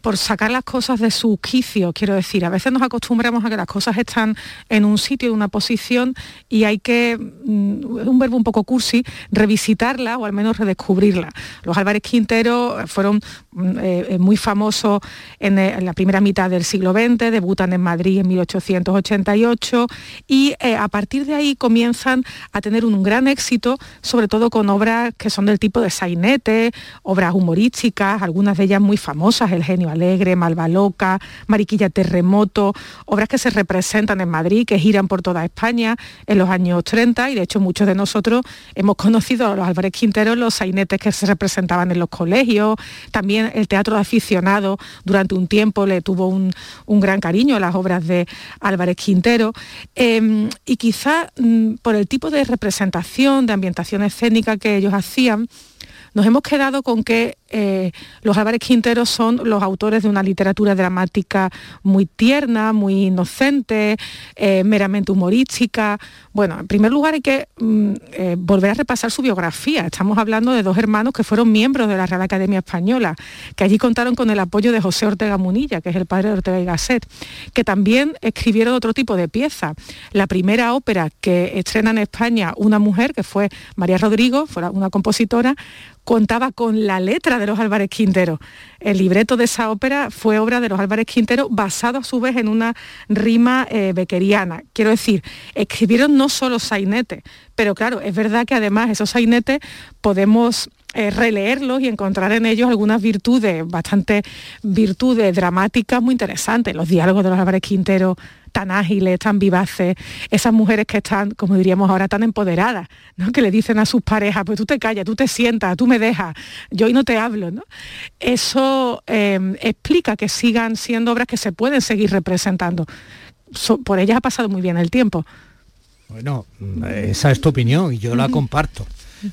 por sacar las cosas de su quicio, quiero decir. A veces nos acostumbramos a que las cosas están en un sitio, en una posición, y hay que, mm, un verbo un poco cursi, revisitarla o al menos redescubrirla. Los Álvarez Quintero fueron mm, eh, eh, muy famosos eh, en, la primera mitad del siglo XX, debutan en Madrid en 1888 y a partir de ahí comienzan a tener un gran éxito, sobre todo con obras que son del tipo de sainete, obras humorísticas, algunas de ellas muy famosas, El genio Alegre, Malva Loca, Mariquilla Terremoto, obras que se representan en Madrid, que giran por toda España en los años 30 y de hecho muchos de nosotros hemos conocido a los Álvarez Quinteros, los sainetes que se representaban en los colegios, también el teatro de aficionado durante un tiempo le tuvo un, gran cariño a las obras de Álvarez Quintero. Em, y quizá mm, por el tipo de representación, de ambientación escénica que ellos hacían, nos hemos quedado con que eh, los Álvarez Quinteros son los autores de una literatura dramática muy tierna, muy inocente, eh, meramente humorística. Bueno, en primer lugar hay que mm, eh, volver a repasar su biografía. Estamos hablando de dos hermanos que fueron miembros de la Real Academia Española, que allí contaron con el apoyo de José Ortega Munilla, que es el padre de Ortega y Gasset, que también escribieron otro tipo de piezas. La primera ópera que estrena en España una mujer, que fue María Rodrigo, fue una compositora, contaba con la letra de los Álvarez Quintero. El libreto de esa ópera fue obra de los Álvarez Quintero, basado a su vez en una rima eh, bequeriana. Quiero decir, escribieron no solo sainetes, pero claro, es verdad que además esos sainetes podemos eh, releerlos y encontrar en ellos algunas virtudes, bastante virtudes dramáticas muy interesantes. Los diálogos de los Álvarez Quintero tan ágiles, tan vivaces, esas mujeres que están, como diríamos ahora, tan empoderadas, ¿no? que le dicen a sus parejas, pues tú te callas, tú te sientas, tú me dejas, yo hoy no te hablo. ¿no? Eso em, explica que sigan siendo obras que se pueden seguir representando. por ellas ha pasado muy bien el tiempo. Bueno, esa es tu opinión y yo la comparto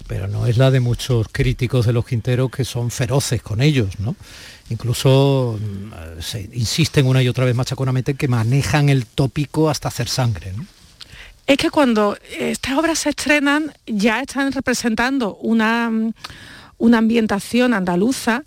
pero no es la de muchos críticos de los Quinteros que son feroces con ellos, ¿no? Incluso mm, se insisten una y otra vez machaconamente que manejan el tópico hasta hacer sangre, Es que cuando estas obras se estrenan ya están representando una, una ambientación andaluza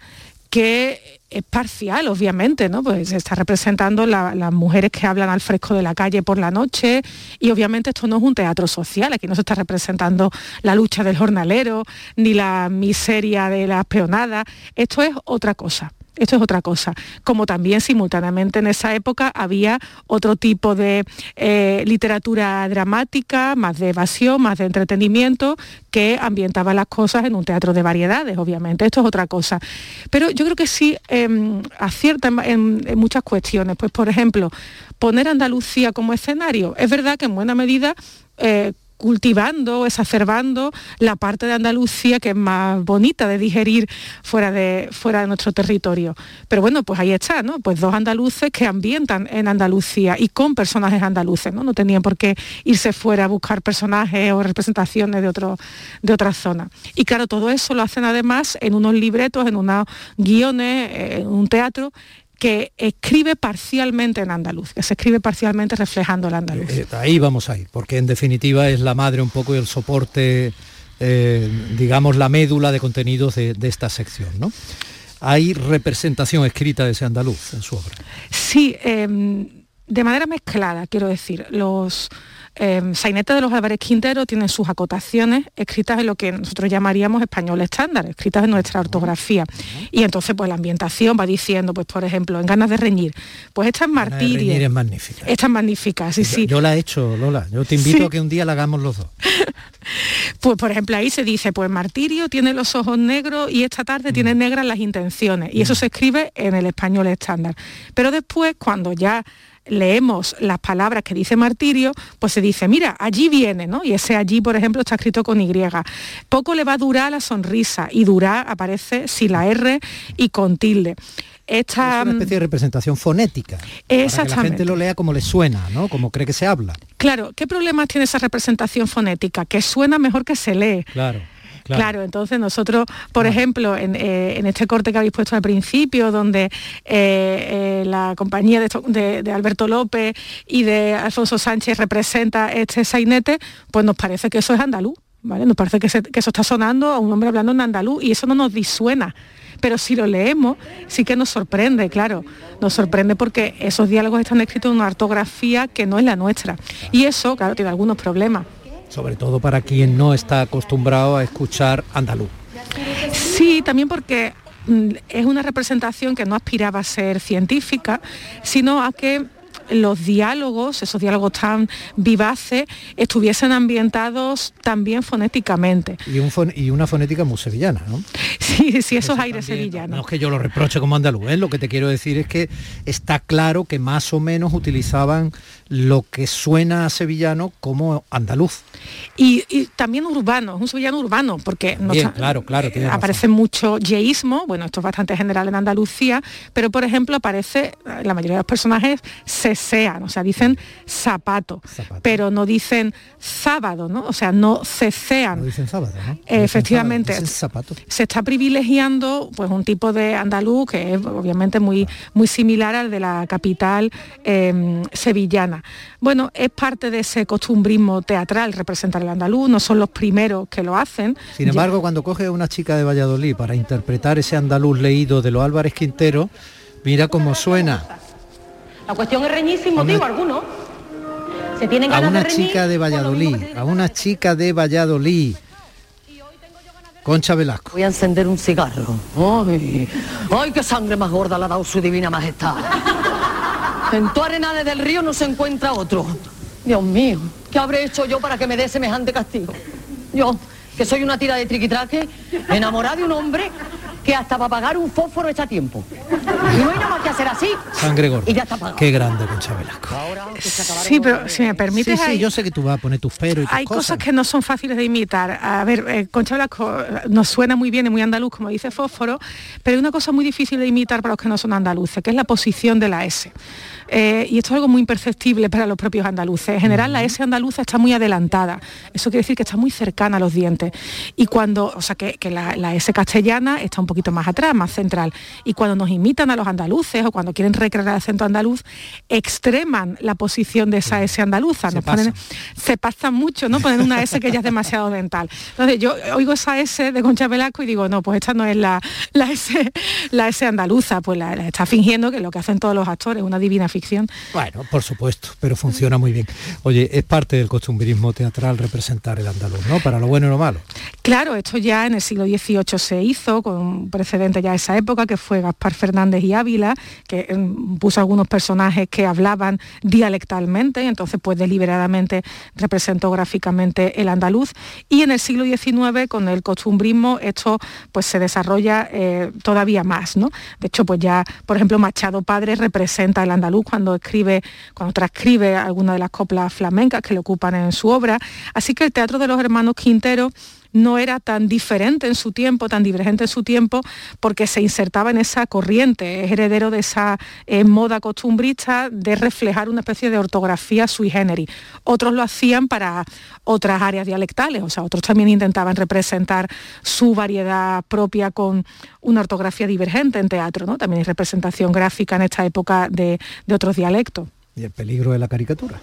que es parcial, obviamente, ¿no? Pues se está representando las mujeres que hablan al fresco de la calle por la noche y obviamente esto no es un teatro social, aquí no se está representando la lucha del jornalero ni la miseria de las peonadas, esto es otra cosa. Esto es otra cosa. Como también simultáneamente en esa época había otro tipo de eh, literatura dramática, más de evasión, más de entretenimiento, que ambientaba las cosas en un teatro de variedades, obviamente. Esto es otra cosa. Pero yo creo que sí em, acierta en, muchas cuestiones. Pues, por ejemplo, poner Andalucía como escenario. Es verdad que en buena medida eh, cultivando, exacerbando la parte de Andalucía que es más bonita de digerir fuera de, fuera de nuestro territorio. Pero bueno, pues ahí está, ¿no? Pues dos andaluces que ambientan en Andalucía y con personajes andaluces, ¿no? No tenían por qué irse fuera a buscar personajes o representaciones de, otro, de otra zona. Y claro, todo eso lo hacen además en unos libretos, en unos guiones, en un teatro que escribe parcialmente en andaluz, que se escribe parcialmente reflejando el andaluz. Eh, ahí vamos a ir, porque en definitiva es la madre un poco y el soporte, eh, digamos, la médula de contenidos de, esta sección, ¿no? Hay representación escrita de ese andaluz en su obra. Sí, em, de manera mezclada, quiero decir. Los, eh, Sainete de los Álvarez Quintero tienen sus acotaciones escritas en lo que nosotros llamaríamos español estándar, escritas en nuestra ortografía. Y entonces pues la ambientación va diciendo, pues por ejemplo, en Ganas de reñir, pues esta es martirio. es magnífica. Esta es magnífica, sí, sí. Yo la he hecho, Lola. Yo te invito a que un día la hagamos los dos. [LAUGHS] pues por ejemplo ahí se dice, pues martirio tiene los ojos negros y esta tarde tiene mm. negras las intenciones. Y eso mm. se escribe en el español estándar. Pero después, cuando ya leemos las palabras que dice martirio, pues se dice, mira, allí viene, ¿no? Y ese allí, por ejemplo, está escrito con Y. Poco le va a durar la sonrisa y durar aparece sin la R y con tilde. Esta, es una especie de representación fonética. Exactamente. Para que la gente lo lea como le suena, ¿no? Como cree que se habla. Claro, ¿qué problemas tiene esa representación fonética? Que suena mejor que se lee. Claro. Claro. entonces nosotros, por ejemplo, eh, en, este corte que habéis puesto al principio, donde eh, eh, la compañía de, Alberto López y de Alfonso Sánchez representa este sainete, pues nos parece que eso es andaluz. ¿Vale? Nos parece que, que eso está sonando a un hombre hablando en andaluz y eso no nos disuena pero si lo leemos sí que nos sorprende, claro, nos sorprende porque esos diálogos están escritos en una ortografía que no es la nuestra. Y eso, claro, tiene algunos problemas sobre todo para quien no está acostumbrado a escuchar andaluz. Sí, también porque mm, es una representación que no aspiraba a ser científica, sino a que los diálogos, esos diálogos tan vivaces, estuviesen ambientados también fonéticamente. Y, una fonética muy sevillana, ¿no? [LAUGHS] Sí, sí, esos aires sevillanos. No es que yo lo reproche como andaluz, ¿eh? lo que te quiero decir es que está claro que más o menos utilizaban lo que suena a sevillano como andaluz. Y, también urbano, es un sevillano urbano, porque claro, claro, eh, aparece mucho yeísmo, bueno, esto es bastante general en Andalucía, pero por ejemplo aparece, la mayoría de los personajes se sean, o sea, dicen zapato, pero no dicen sábado, ¿no? O sea, no cecean. No dicen sábado, ¿no? Efectivamente. Se está privilegiando pues un tipo de andaluz que es obviamente muy, muy similar al de la capital em, sevillana. Bueno, es parte de ese costumbrismo teatral representar el andaluz, no son los primeros que lo hacen. Sin embargo, cuando coge a una chica de Valladolid para interpretar ese andaluz leído de los Álvarez Quintero, mira cómo suena. La cuestión es reñir sin motivo alguno. Se tienen a una chica de Valladolid, a una chica de Valladolid. Concha Velasco. Voy a encender un cigarro. Ay, ay, qué sangre más gorda le ha dado su divina majestad. En tu arenales del río no se encuentra otro. Dios mío, ¿qué habré hecho yo para que me dé semejante castigo? Yo, que soy una tira de triquitraque, enamorada de un hombre que hasta para pagar un fósforo está a tiempo. Y no hay nada más que hacer así. Sangre gorda. Y ya está pagado. Qué grande, Concha Velasco. Sí, pero si me permites, Sí, sí, hay- yo sé que tú vas a poner tus peros y tus hay cosas. que no son fáciles de imitar. A ver, eh, Concha Velasco eh, nos suena muy bien y muy andaluz, como dice Fósforo, pero hay una cosa muy difícil de imitar para los que no son andaluces, que es la posición de la S. Eh, y esto es algo muy imperceptible para los propios andaluces. En general, la S andaluza está muy adelantada. Eso quiere decir que está muy cercana a los dientes. Y cuando, o sea, que, que la, la S castellana está un poquito más atrás, más central. Y cuando nos imitan a los andaluces o cuando quieren recrear el acento andaluz, extreman la posición de esa S andaluza. Nos ponen- se pasan mucho, ¿no? Ponen una S que ya es demasiado dental. Entonces yo oigo esa S de Concha Velasco y digo, no, pues esta no es la, la S, la S andaluza, pues la, la está fingiendo que es lo que hacen todos los actores, una divina ficción. Bueno, por supuesto, pero funciona muy bien. Oye, es parte del costumbrismo teatral representar el andaluz, ¿no? Para lo bueno y lo malo. Claro, esto ya en el siglo XVIII se hizo, con precedente ya de esa época, que fue Gaspar Fernández y Ávila, que mm, puso algunos personajes que hablaban dialectalmente, y entonces pues deliberadamente representó gráficamente el andaluz. Y en el siglo XIX, con el costumbrismo, esto pues se desarrolla eh, todavía más, ¿no? De hecho, pues ya, por ejemplo, Machado Padre representa el andaluz cuando escribe, cuando transcribe alguna de las coplas flamencas que le ocupan en su obra. Así que el teatro de los hermanos Quintero no era tan diferente en su tiempo, tan divergente en su tiempo, porque se insertaba en esa corriente, es heredero de esa eh, moda costumbrista de reflejar una especie de ortografía sui generis. Otros lo hacían para otras áreas dialectales, o sea, otros también intentaban representar su variedad propia con una ortografía divergente en teatro, ¿no? También hay representación gráfica en esta época de, de otros dialectos. Y el peligro de la caricatura.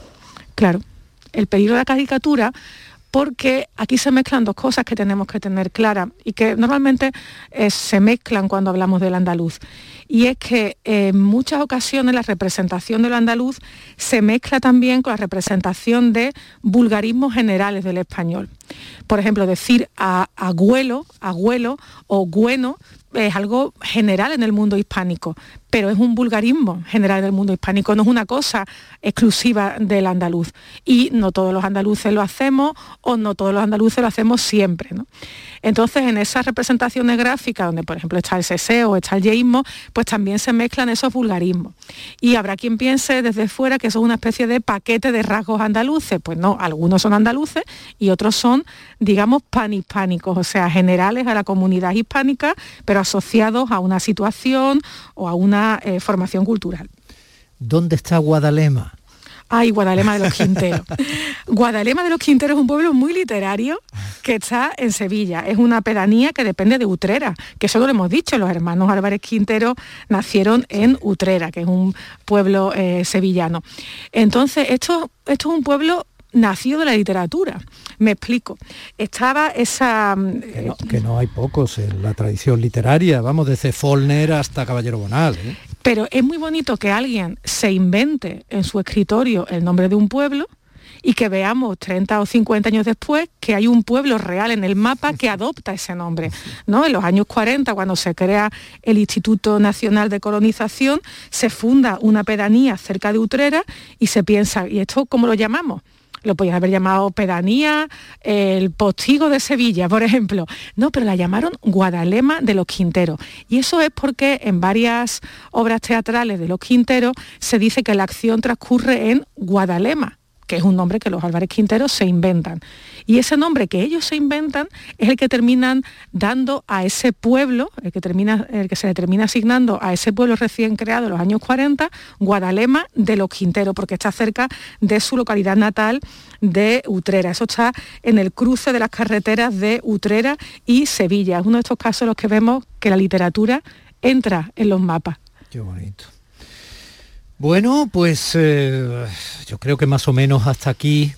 Claro, el peligro de la caricatura porque aquí se mezclan dos cosas que tenemos que tener claras y que normalmente eh, se mezclan cuando hablamos del andaluz. Y es que eh, en muchas ocasiones la representación del andaluz se mezcla también con la representación de vulgarismos generales del español. Por ejemplo, decir a, abuelo, abuelo o bueno es algo general en el mundo hispánico, pero es un vulgarismo general del mundo hispánico, no es una cosa exclusiva del andaluz. Y no todos los andaluces lo hacemos o no todos los andaluces lo hacemos siempre. ¿no? Entonces, en esas representaciones gráficas, donde por ejemplo está el seseo está el yeísmo, pues también se mezclan esos vulgarismos. Y habrá quien piense desde fuera que eso es una especie de paquete de rasgos andaluces. Pues no, algunos son andaluces y otros son, digamos, panhispánicos, o sea, generales a la comunidad hispánica, pero asociados a una situación o a una eh, formación cultural. ¿Dónde está Guadalema? Ay, Guadalema de los Quinteros. [LAUGHS] Guadalema de los Quinteros es un pueblo muy literario que está en Sevilla. Es una pedanía que depende de Utrera, que eso lo hemos dicho, los hermanos Álvarez Quintero nacieron en Utrera, que es un pueblo eh, sevillano. Entonces, esto, esto es un pueblo nacido de la literatura. Me explico. Estaba esa... Que no, que no hay pocos en la tradición literaria, vamos, desde Follner hasta Caballero Bonal. ¿eh? Pero es muy bonito que alguien se invente en su escritorio el nombre de un pueblo y que veamos 30 o 50 años después que hay un pueblo real en el mapa que adopta ese nombre. ¿no? En los años 40, cuando se crea el Instituto Nacional de Colonización, se funda una pedanía cerca de Utrera y se piensa, ¿y esto cómo lo llamamos? Lo podían haber llamado pedanía, el postigo de Sevilla, por ejemplo. No, pero la llamaron Guadalema de los Quinteros. Y eso es porque en varias obras teatrales de los Quinteros se dice que la acción transcurre en Guadalema que es un nombre que los Álvarez Quinteros se inventan. Y ese nombre que ellos se inventan es el que terminan dando a ese pueblo, el que, termina, el que se le termina asignando a ese pueblo recién creado en los años 40, Guadalema de los Quinteros, porque está cerca de su localidad natal de Utrera. Eso está en el cruce de las carreteras de Utrera y Sevilla. Es uno de estos casos en los que vemos que la literatura entra en los mapas. Qué bonito. Bueno, pues eh, yo creo que más o menos hasta aquí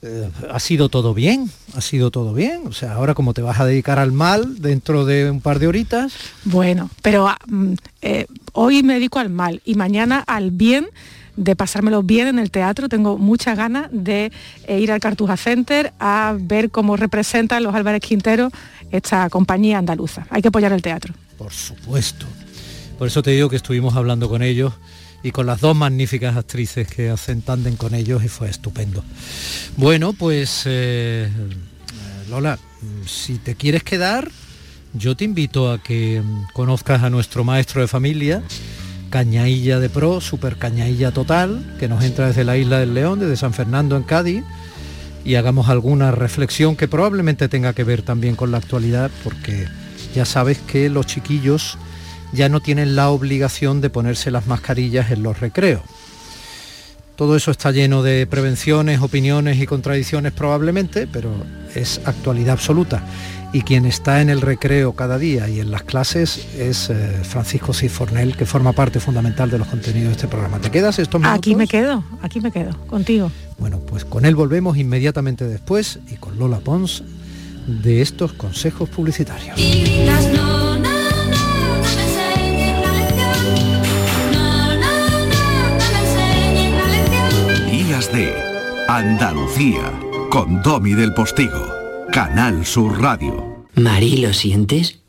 eh, ha sido todo bien, ha sido todo bien. O sea, ahora como te vas a dedicar al mal dentro de un par de horitas. Bueno, pero mm, eh, hoy me dedico al mal y mañana al bien de pasármelo bien en el teatro. Tengo muchas ganas de ir al Cartuja Center a ver cómo representan los Álvarez Quintero esta compañía andaluza. Hay que apoyar el teatro. Por supuesto. Por eso te digo que estuvimos hablando con ellos y con las dos magníficas actrices que hacen tándem con ellos y fue estupendo. Bueno, pues eh, Eh, Lola, mm, si te quieres quedar, yo te invito a que mm, conozcas a nuestro maestro de familia, Cañailla de Pro, super Cañailla total, que nos entra desde la isla del León, desde San Fernando en Cádiz, y hagamos alguna reflexión que probablemente tenga que ver también con la actualidad, porque ya sabes que los chiquillos ya no tienen la obligación de ponerse las mascarillas en los recreos. Todo eso está lleno de prevenciones, opiniones y contradicciones probablemente, pero es actualidad absoluta. Y quien está en el recreo cada día y en las clases es eh, Francisco Cifornel, que forma parte fundamental de los contenidos de este programa. ¿Te quedas estos minutos? Aquí me quedo, aquí me quedo, contigo. Bueno, pues con él volvemos inmediatamente después y con Lola Pons de estos consejos publicitarios. Andalucía con Domi del Postigo, Canal Sur Radio. Mari, ¿lo sientes?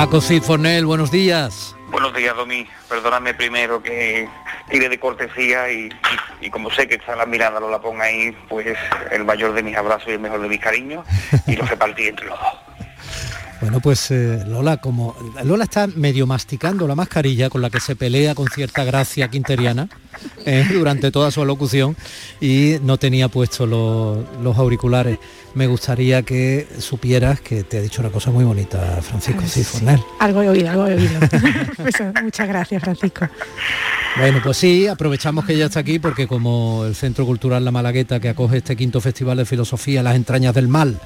Paco Cifornel, buenos días. Buenos días, Domi. Perdóname primero que tire de cortesía y, como sé que está la mirada, no la ponga ahí, pues el mayor de mis abrazos y el mejor de mis cariños y los repartí entre los dos. Bueno, pues eh, Lola, como Lola está medio masticando la mascarilla con la que se pelea con cierta gracia quinteriana eh, [LAUGHS] durante toda su alocución y no tenía puesto los, los auriculares. Me gustaría que supieras que te ha dicho una cosa muy bonita, Francisco Cifornel. Algo he oído, algo he oído. [LAUGHS] [LAUGHS] Eso, muchas gracias, Francisco. Bueno, pues sí, aprovechamos que ella está aquí porque como el Centro Cultural La Malagueta, que acoge este quinto Festival de Filosofía, Las entrañas del mal,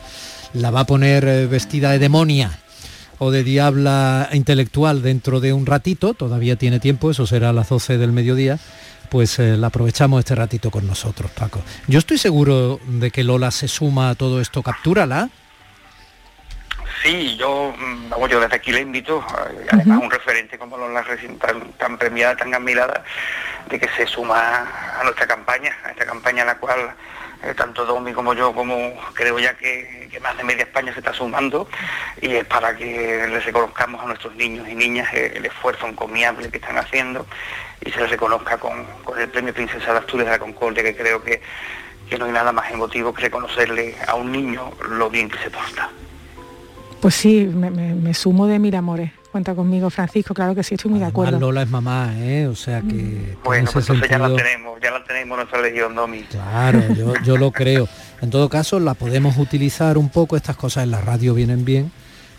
la va a poner eh, vestida de demonia o de diabla intelectual dentro de un ratito, todavía tiene tiempo, eso será a las 12 del mediodía, pues eh, la aprovechamos este ratito con nosotros, Paco. Yo estoy seguro de que Lola se suma a todo esto, captúrala. Sí, yo, mm, vamos, yo desde aquí le invito, eh, además un referente como Lola tan, tan premiada, tan admirada, de que se suma a nuestra campaña, a esta campaña en la cual eh, tanto Domi como yo, como creo ya que, más de media España se está sumando, y es para que les reconozcamos a nuestros niños y niñas eh, el esfuerzo encomiable que están haciendo y se les reconozca con, con el premio Princesa de Asturias de la Concordia, que creo que, que no hay nada más emotivo que reconocerle a un niño lo bien que se porta. Pues sí, me, me- me sumo de mil amores. Cuenta conmigo, Francisco, claro que sí, estoy muy de acuerdo. Lola es mamá, ¿eh? o sea que... en Bueno, pues entonces ya la sentido- tenemos, ya la tenemos nuestra legión, Domi. Claro, [LAUGHS] yo, yo lo creo. En todo caso, la podemos utilizar un poco, estas cosas en la radio vienen bien,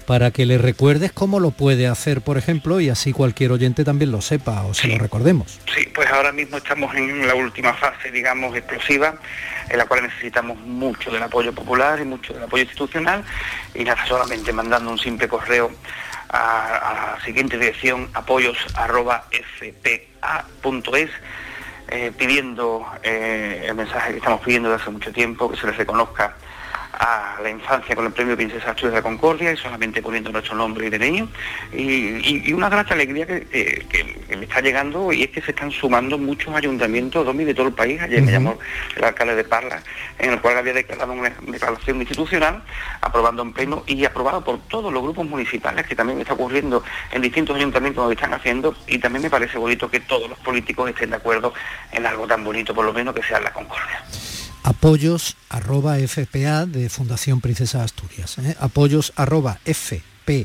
para que le recuerdes cómo lo puede hacer, por ejemplo, y así cualquier oyente también lo sepa o se lo recordemos. Sí, pues ahora mismo estamos en la última fase, digamos, explosiva, en la cual necesitamos mucho del apoyo popular y mucho del apoyo institucional, y nada, solamente mandando un simple correo a, la siguiente dirección, apoyos arroba fpa.es, eh, pidiendo eh, el mensaje que estamos pidiendo desde hace mucho tiempo, que se les reconozca a la infancia con el premio Princesa Asturias de Concordia y solamente poniendo nuestro nombre y de niño. Y, una grata alegría que, me está llegando y es que se están sumando muchos ayuntamientos de todo el país. Ayer me llamó el alcalde de Parla, en el cual había declarado una declaración institucional, aprobando en pleno y aprobado por todos los grupos municipales, que también está ocurriendo en distintos ayuntamientos donde están haciendo, y también me parece bonito que todos los políticos estén de acuerdo en algo tan bonito, por lo menos que sea la Concordia apoyos arroba fpa de Fundación Princesa Asturias. ¿eh? Apoyos arroba fpa.org.org.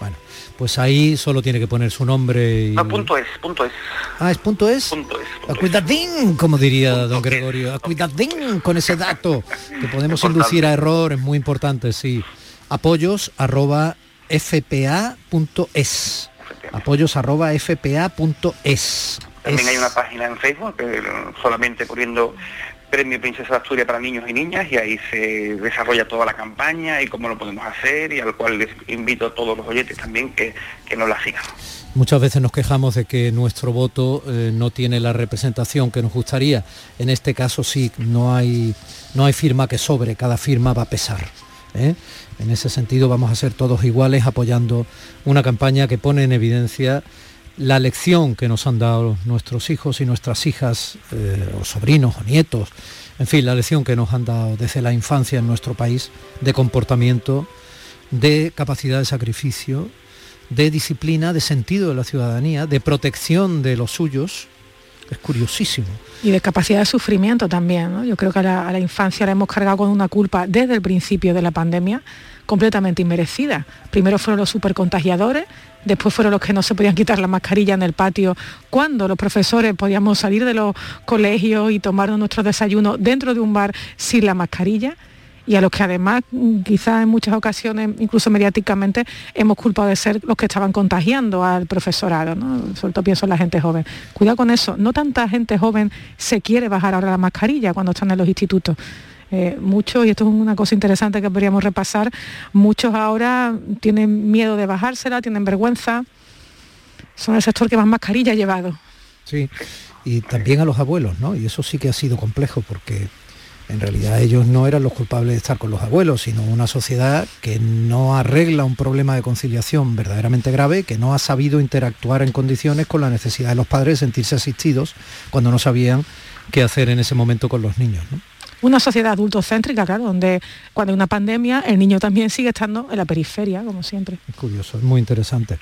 Bueno, pues ahí solo tiene que poner su nombre y... No, punto es, punto es. Ah, es punto es. Punto es. cuidadín, como diría don Gregorio. A cuidadín con ese dato que podemos inducir a error, es muy importante, sí. Apoyos arroba fpa.es. Apoyos arroba fpa.es. También hay una página en Facebook, solamente poniendo Premio Princesa de Asturias para niños y niñas y ahí se desarrolla toda la campaña y cómo lo podemos hacer y al cual les invito a todos los oyentes también que, que nos la sigan. Muchas veces nos quejamos de que nuestro voto eh, no tiene la representación que nos gustaría. En este caso sí, no hay, no hay firma que sobre, cada firma va a pesar. ¿eh? En ese sentido vamos a ser todos iguales apoyando una campaña que pone en evidencia la lección que nos han dado nuestros hijos y nuestras hijas, eh, o sobrinos o nietos, en fin, la lección que nos han dado desde la infancia en nuestro país de comportamiento, de capacidad de sacrificio, de disciplina, de sentido de la ciudadanía, de protección de los suyos. Es curiosísimo. Y de capacidad de sufrimiento también. Yo creo que a la, a la infancia la hemos cargado con una culpa desde el principio de la pandemia completamente inmerecida. Primero fueron los supercontagiadores, después fueron los que no se podían quitar la mascarilla en el patio, cuando los profesores podíamos salir de los colegios y tomar nuestro desayuno dentro de un bar sin la mascarilla y a los que además mm, quizás en muchas ocasiones, incluso mediáticamente, hemos culpado de ser los que estaban contagiando al profesorado, ¿no? sobre todo pienso en la gente joven. Cuidado con eso, no tanta gente joven se quiere bajar ahora la mascarilla cuando están en los institutos. Eh, muchos, y esto es una cosa interesante que podríamos repasar, muchos ahora tienen miedo de bajársela, tienen vergüenza, son el sector que más mascarilla ha llevado. Sí, y también a los abuelos, ¿no? Y eso sí que ha sido complejo porque en realidad ellos no eran los culpables de estar con los abuelos, sino una sociedad que no arregla un problema de conciliación verdaderamente grave, que no ha sabido interactuar en condiciones con la necesidad de los padres de sentirse asistidos cuando no sabían qué hacer en ese momento con los niños. Una sociedad adultocéntrica, claro, donde cuando hay una pandemia el niño también sigue estando en la periferia, como siempre. Es curioso, es muy interesante.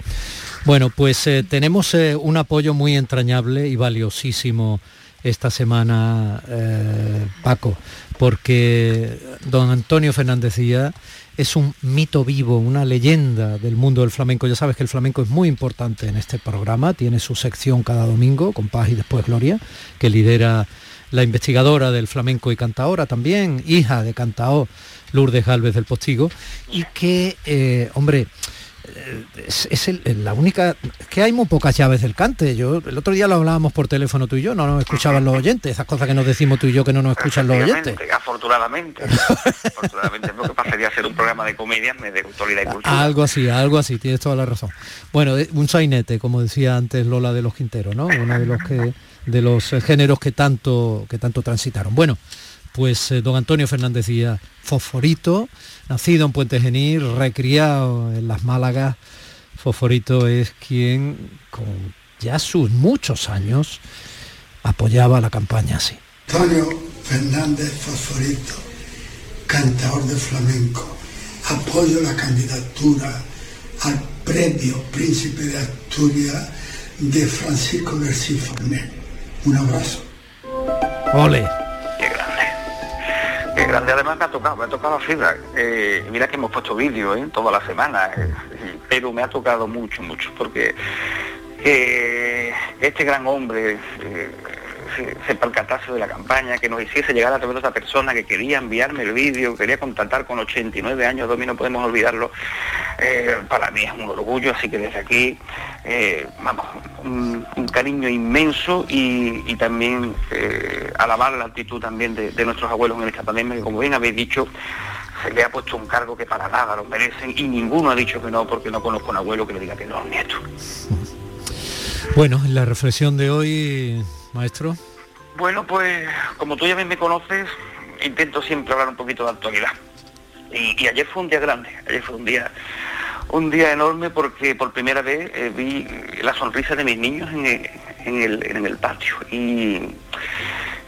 Bueno, pues eh, tenemos eh, un apoyo muy entrañable y valiosísimo esta semana, eh, Paco, porque don Antonio Fernández Díaz es un mito vivo, una leyenda del mundo del flamenco. Ya sabes que el flamenco es muy importante en este programa, tiene su sección cada domingo, con paz y después gloria, que lidera la investigadora del flamenco y cantaora también, hija de Cantaó, Lourdes Galvez del Postigo, y que, eh, hombre, eh, es, la única que hay muy pocas llaves del cante. Yo el otro día lo hablábamos por teléfono tú y yo no nos escuchaban los oyentes esas cosas que nos decimos tú y yo que no nos escuchan los oyentes. Afortunadamente afortunadamente lo que pasaría a ser un programa de comedia de autoridad y cultura. Algo así algo así tienes toda la razón. Bueno un sainete como decía antes Lola de los Quinteros no uno de los que de los eh, géneros que tanto, que tanto transitaron. Bueno, pues eh, don Antonio Fernández Díaz, Fosforito, nacido en Puente Genil, recriado en las Málagas, Fosforito es quien con ya sus muchos años apoyaba la campaña así. Antonio Fernández Fosforito, cantador de flamenco, apoyo la candidatura al premio Príncipe de Asturias de Francisco García Fornet un abrazo. Ole. Qué grande. Qué grande. Además me ha tocado, me ha tocado la fibra. Eh, mira que hemos puesto vídeos ¿eh? toda la semana, eh, pero me ha tocado mucho, mucho, porque este gran hombre se, percatase de la campaña, que nos hiciese llegar a través de otra persona que quería enviarme el vídeo, quería contactar con 89 años, Domi, no podemos olvidarlo. Eh, para mí es un orgullo, así que desde aquí, eh, vamos, un, cariño inmenso y, también eh, alabar la actitud también de, nuestros abuelos en esta pandemia, que como bien habéis dicho, se le ha puesto un cargo que para nada lo merecen y ninguno ha dicho que no porque no conozco un abuelo que le diga que no a nieto. Bueno, la reflexión de hoy, maestro. Bueno, pues como tú ya bien me conoces, intento siempre hablar un poquito de actualidad. Y, ayer fue un día grande, ayer fue un día un día enorme porque por primera vez eh, vi la sonrisa de mis niños en el, en el, en el patio. Y,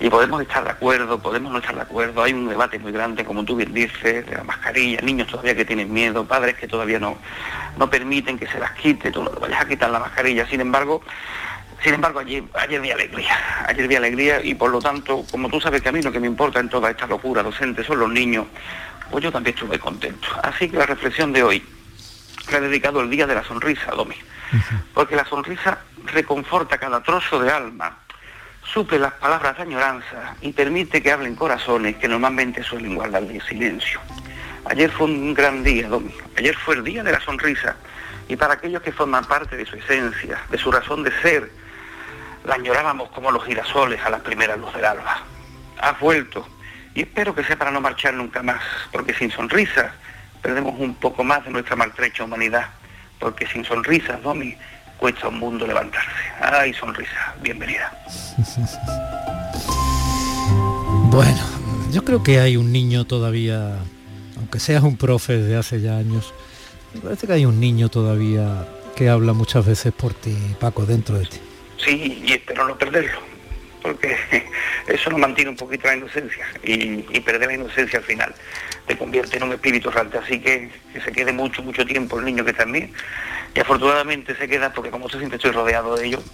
y podemos estar de acuerdo, podemos no estar de acuerdo. Hay un debate muy grande, como tú bien dices, de la mascarilla, niños todavía que tienen miedo, padres que todavía no, no permiten que se las quite, tú no te vayas a quitar la mascarilla. Sin embargo, sin embargo, ayer, ayer vi alegría, ayer vi alegría y por lo tanto, como tú sabes que a mí lo que me importa en toda esta locura docente son los niños, pues yo también estuve contento. Así que la reflexión de hoy le he dedicado el Día de la Sonrisa, Domi, porque la sonrisa reconforta cada trozo de alma, suple las palabras de añoranza y permite que hablen corazones que normalmente suelen guardar de silencio. Ayer fue un gran día, Domi. Ayer fue el día de la sonrisa y para aquellos que forman parte de su esencia, de su razón de ser, la añorábamos como los girasoles a las primeras luz del alba. Has vuelto y espero que sea para no marchar nunca más, porque sin sonrisas perdemos un poco más de nuestra maltrecha humanidad, porque sin sonrisas, Domi, cuesta un mundo levantarse. Ay, sonrisa, bienvenida. [LAUGHS] Bueno, yo creo que hay un niño todavía, aunque seas un profe de hace ya años, me parece que hay un niño todavía que habla muchas veces por ti, Paco, dentro de ti. Sí, y espero no perderlo, porque [LAUGHS] eso nos mantiene un poquito la inocencia y, y perder la inocencia al final te convierte en un espíritu errante, así que que se quede mucho, mucho tiempo el niño que también, y afortunadamente se queda porque como tú siempre estoy rodeado de ellos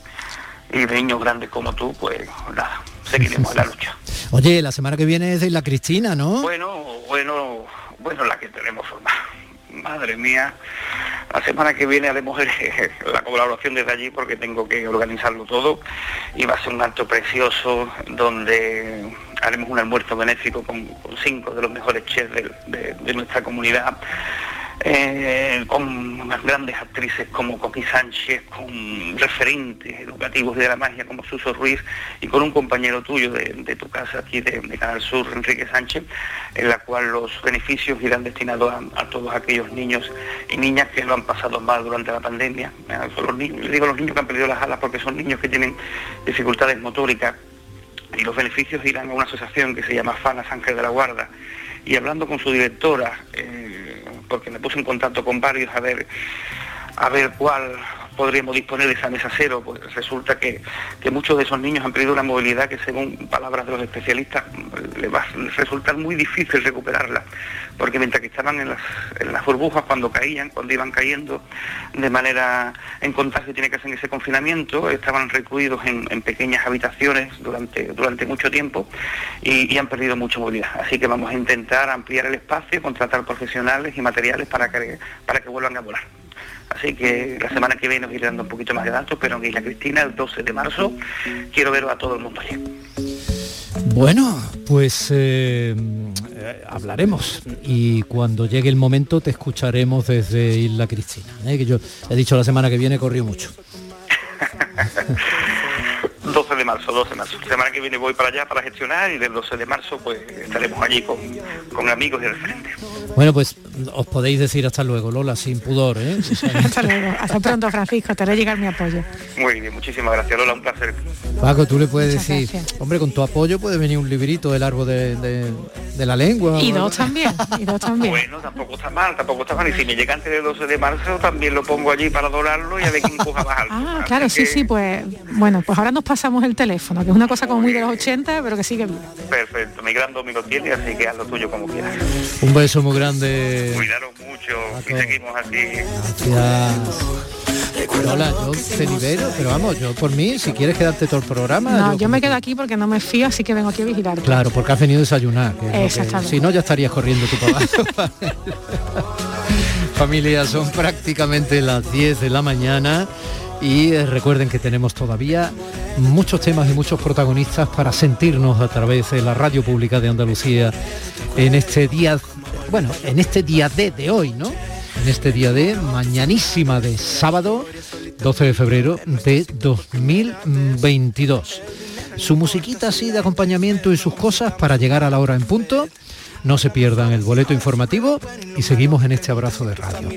y de niños grandes como tú, pues nada, seguiremos en la lucha. [LAUGHS] Oye, la semana que viene es de la Cristina, ¿no? Bueno, bueno, bueno, la que tenemos formada. Madre mía, la semana que viene haremos [LAUGHS] la colaboración desde allí porque tengo que organizarlo todo y va a ser un acto precioso donde haremos un almuerzo benéfico con, cinco de los mejores chefs de nuestra comunidad. Eh, con unas grandes actrices como Coqui Sánchez, con referentes educativos de la magia como Suso Ruiz y con un compañero tuyo de, tu casa aquí de, Canal Sur, Enrique Sánchez, en la cual los beneficios irán destinados a, todos aquellos niños y niñas que lo han pasado mal durante la pandemia. Eh, los digo los niños que han perdido las alas porque son niños que tienen dificultades motóricas y los beneficios irán a una asociación que se llama Fana Ángel de la Guarda. Y hablando con su directora, eh, porque me puse en contacto con varios a ver, a ver cuál podríamos disponer de esa mesa cero, pues resulta que, que muchos de esos niños han perdido una movilidad que según palabras de los especialistas les va a resultar muy difícil recuperarla, porque mientras que estaban en las, en las burbujas cuando caían, cuando iban cayendo de manera en contagio tiene que hacer ese confinamiento, estaban recluidos en, en pequeñas habitaciones durante, durante mucho tiempo y, han perdido mucha movilidad. Así que vamos a intentar ampliar el espacio, contratar profesionales y materiales para que, para que vuelvan a volar. Así que la semana que viene os iré dando un poquito más de datos, pero en Isla Cristina, el 12 de marzo, quiero ver a todo el mundo allí. Bueno, pues eh, eh, hablaremos y cuando llegue el momento te escucharemos desde Isla Cristina. ¿eh? Que yo he dicho la semana que viene corrió mucho. [LAUGHS] 12 de marzo, 12 de marzo. La semana que viene voy para allá para gestionar y del 12 de marzo pues estaremos allí con, con amigos y referentes. Bueno, pues os podéis decir hasta luego, Lola, sin pudor, ¿eh? [LAUGHS] Hasta luego. Hasta pronto, Francisco. Te haré llegar mi apoyo. Muy bien, muchísimas gracias Lola, un placer. Paco, tú le puedes Muchas decir, gracias. hombre, con tu apoyo puede venir un librito del árbol de, de- de la lengua. Y dos también. Y dos también. Bueno, tampoco está mal, tampoco está mal. Y si me llega antes del 12 de marzo también lo pongo allí para adorarlo y a ver quién coja más alto. Ah, claro, sí, sí, pues bueno, pues ahora nos pasamos el teléfono, que es una cosa como muy de los 80, pero que sigue. Perfecto, mi gran domingo tiene, así que haz lo tuyo como quieras. Un beso muy grande. Cuidaros mucho y seguimos así. Gracias. Lola, yo te libero, pero vamos, yo por mí, si quieres quedarte todo el programa. No, yo yo me quedo aquí porque no me fío, así que vengo aquí a vigilar. Claro, porque has venido a desayunar. que es lo que- Exactamente. si no, ya estarías corriendo tu papá. [LAUGHS] Familia, son prácticamente las 10 de la mañana y eh, recuerden que tenemos todavía muchos temas y muchos protagonistas para sentirnos a través de la radio pública de Andalucía en este día, bueno, en este día de, de hoy, ¿no? En este día de mañanísima de sábado 12 de febrero de 2022 su musiquita así de acompañamiento y sus cosas para llegar a la hora en punto. No se pierdan el boleto informativo y seguimos en este abrazo de radio.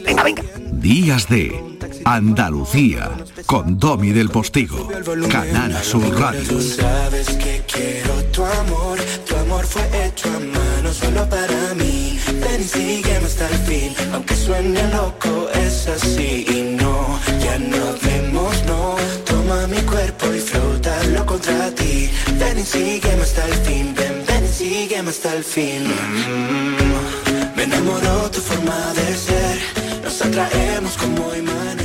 Días de Andalucía, con Domi del Postigo, Canal Sur Radio. Tú sabes que quiero tu amor, tu amor fue hecho a mano solo para mí. Ven y sígueme hasta el fin, aunque suene loco, es así. Y no, ya no vemos, no. Toma mi cuerpo y frótalo contra ti. Ven y sígueme hasta el fin, ven, ven y sígueme hasta el fin. Mm, me enamoró tu forma de ser, nos atraemos como imán.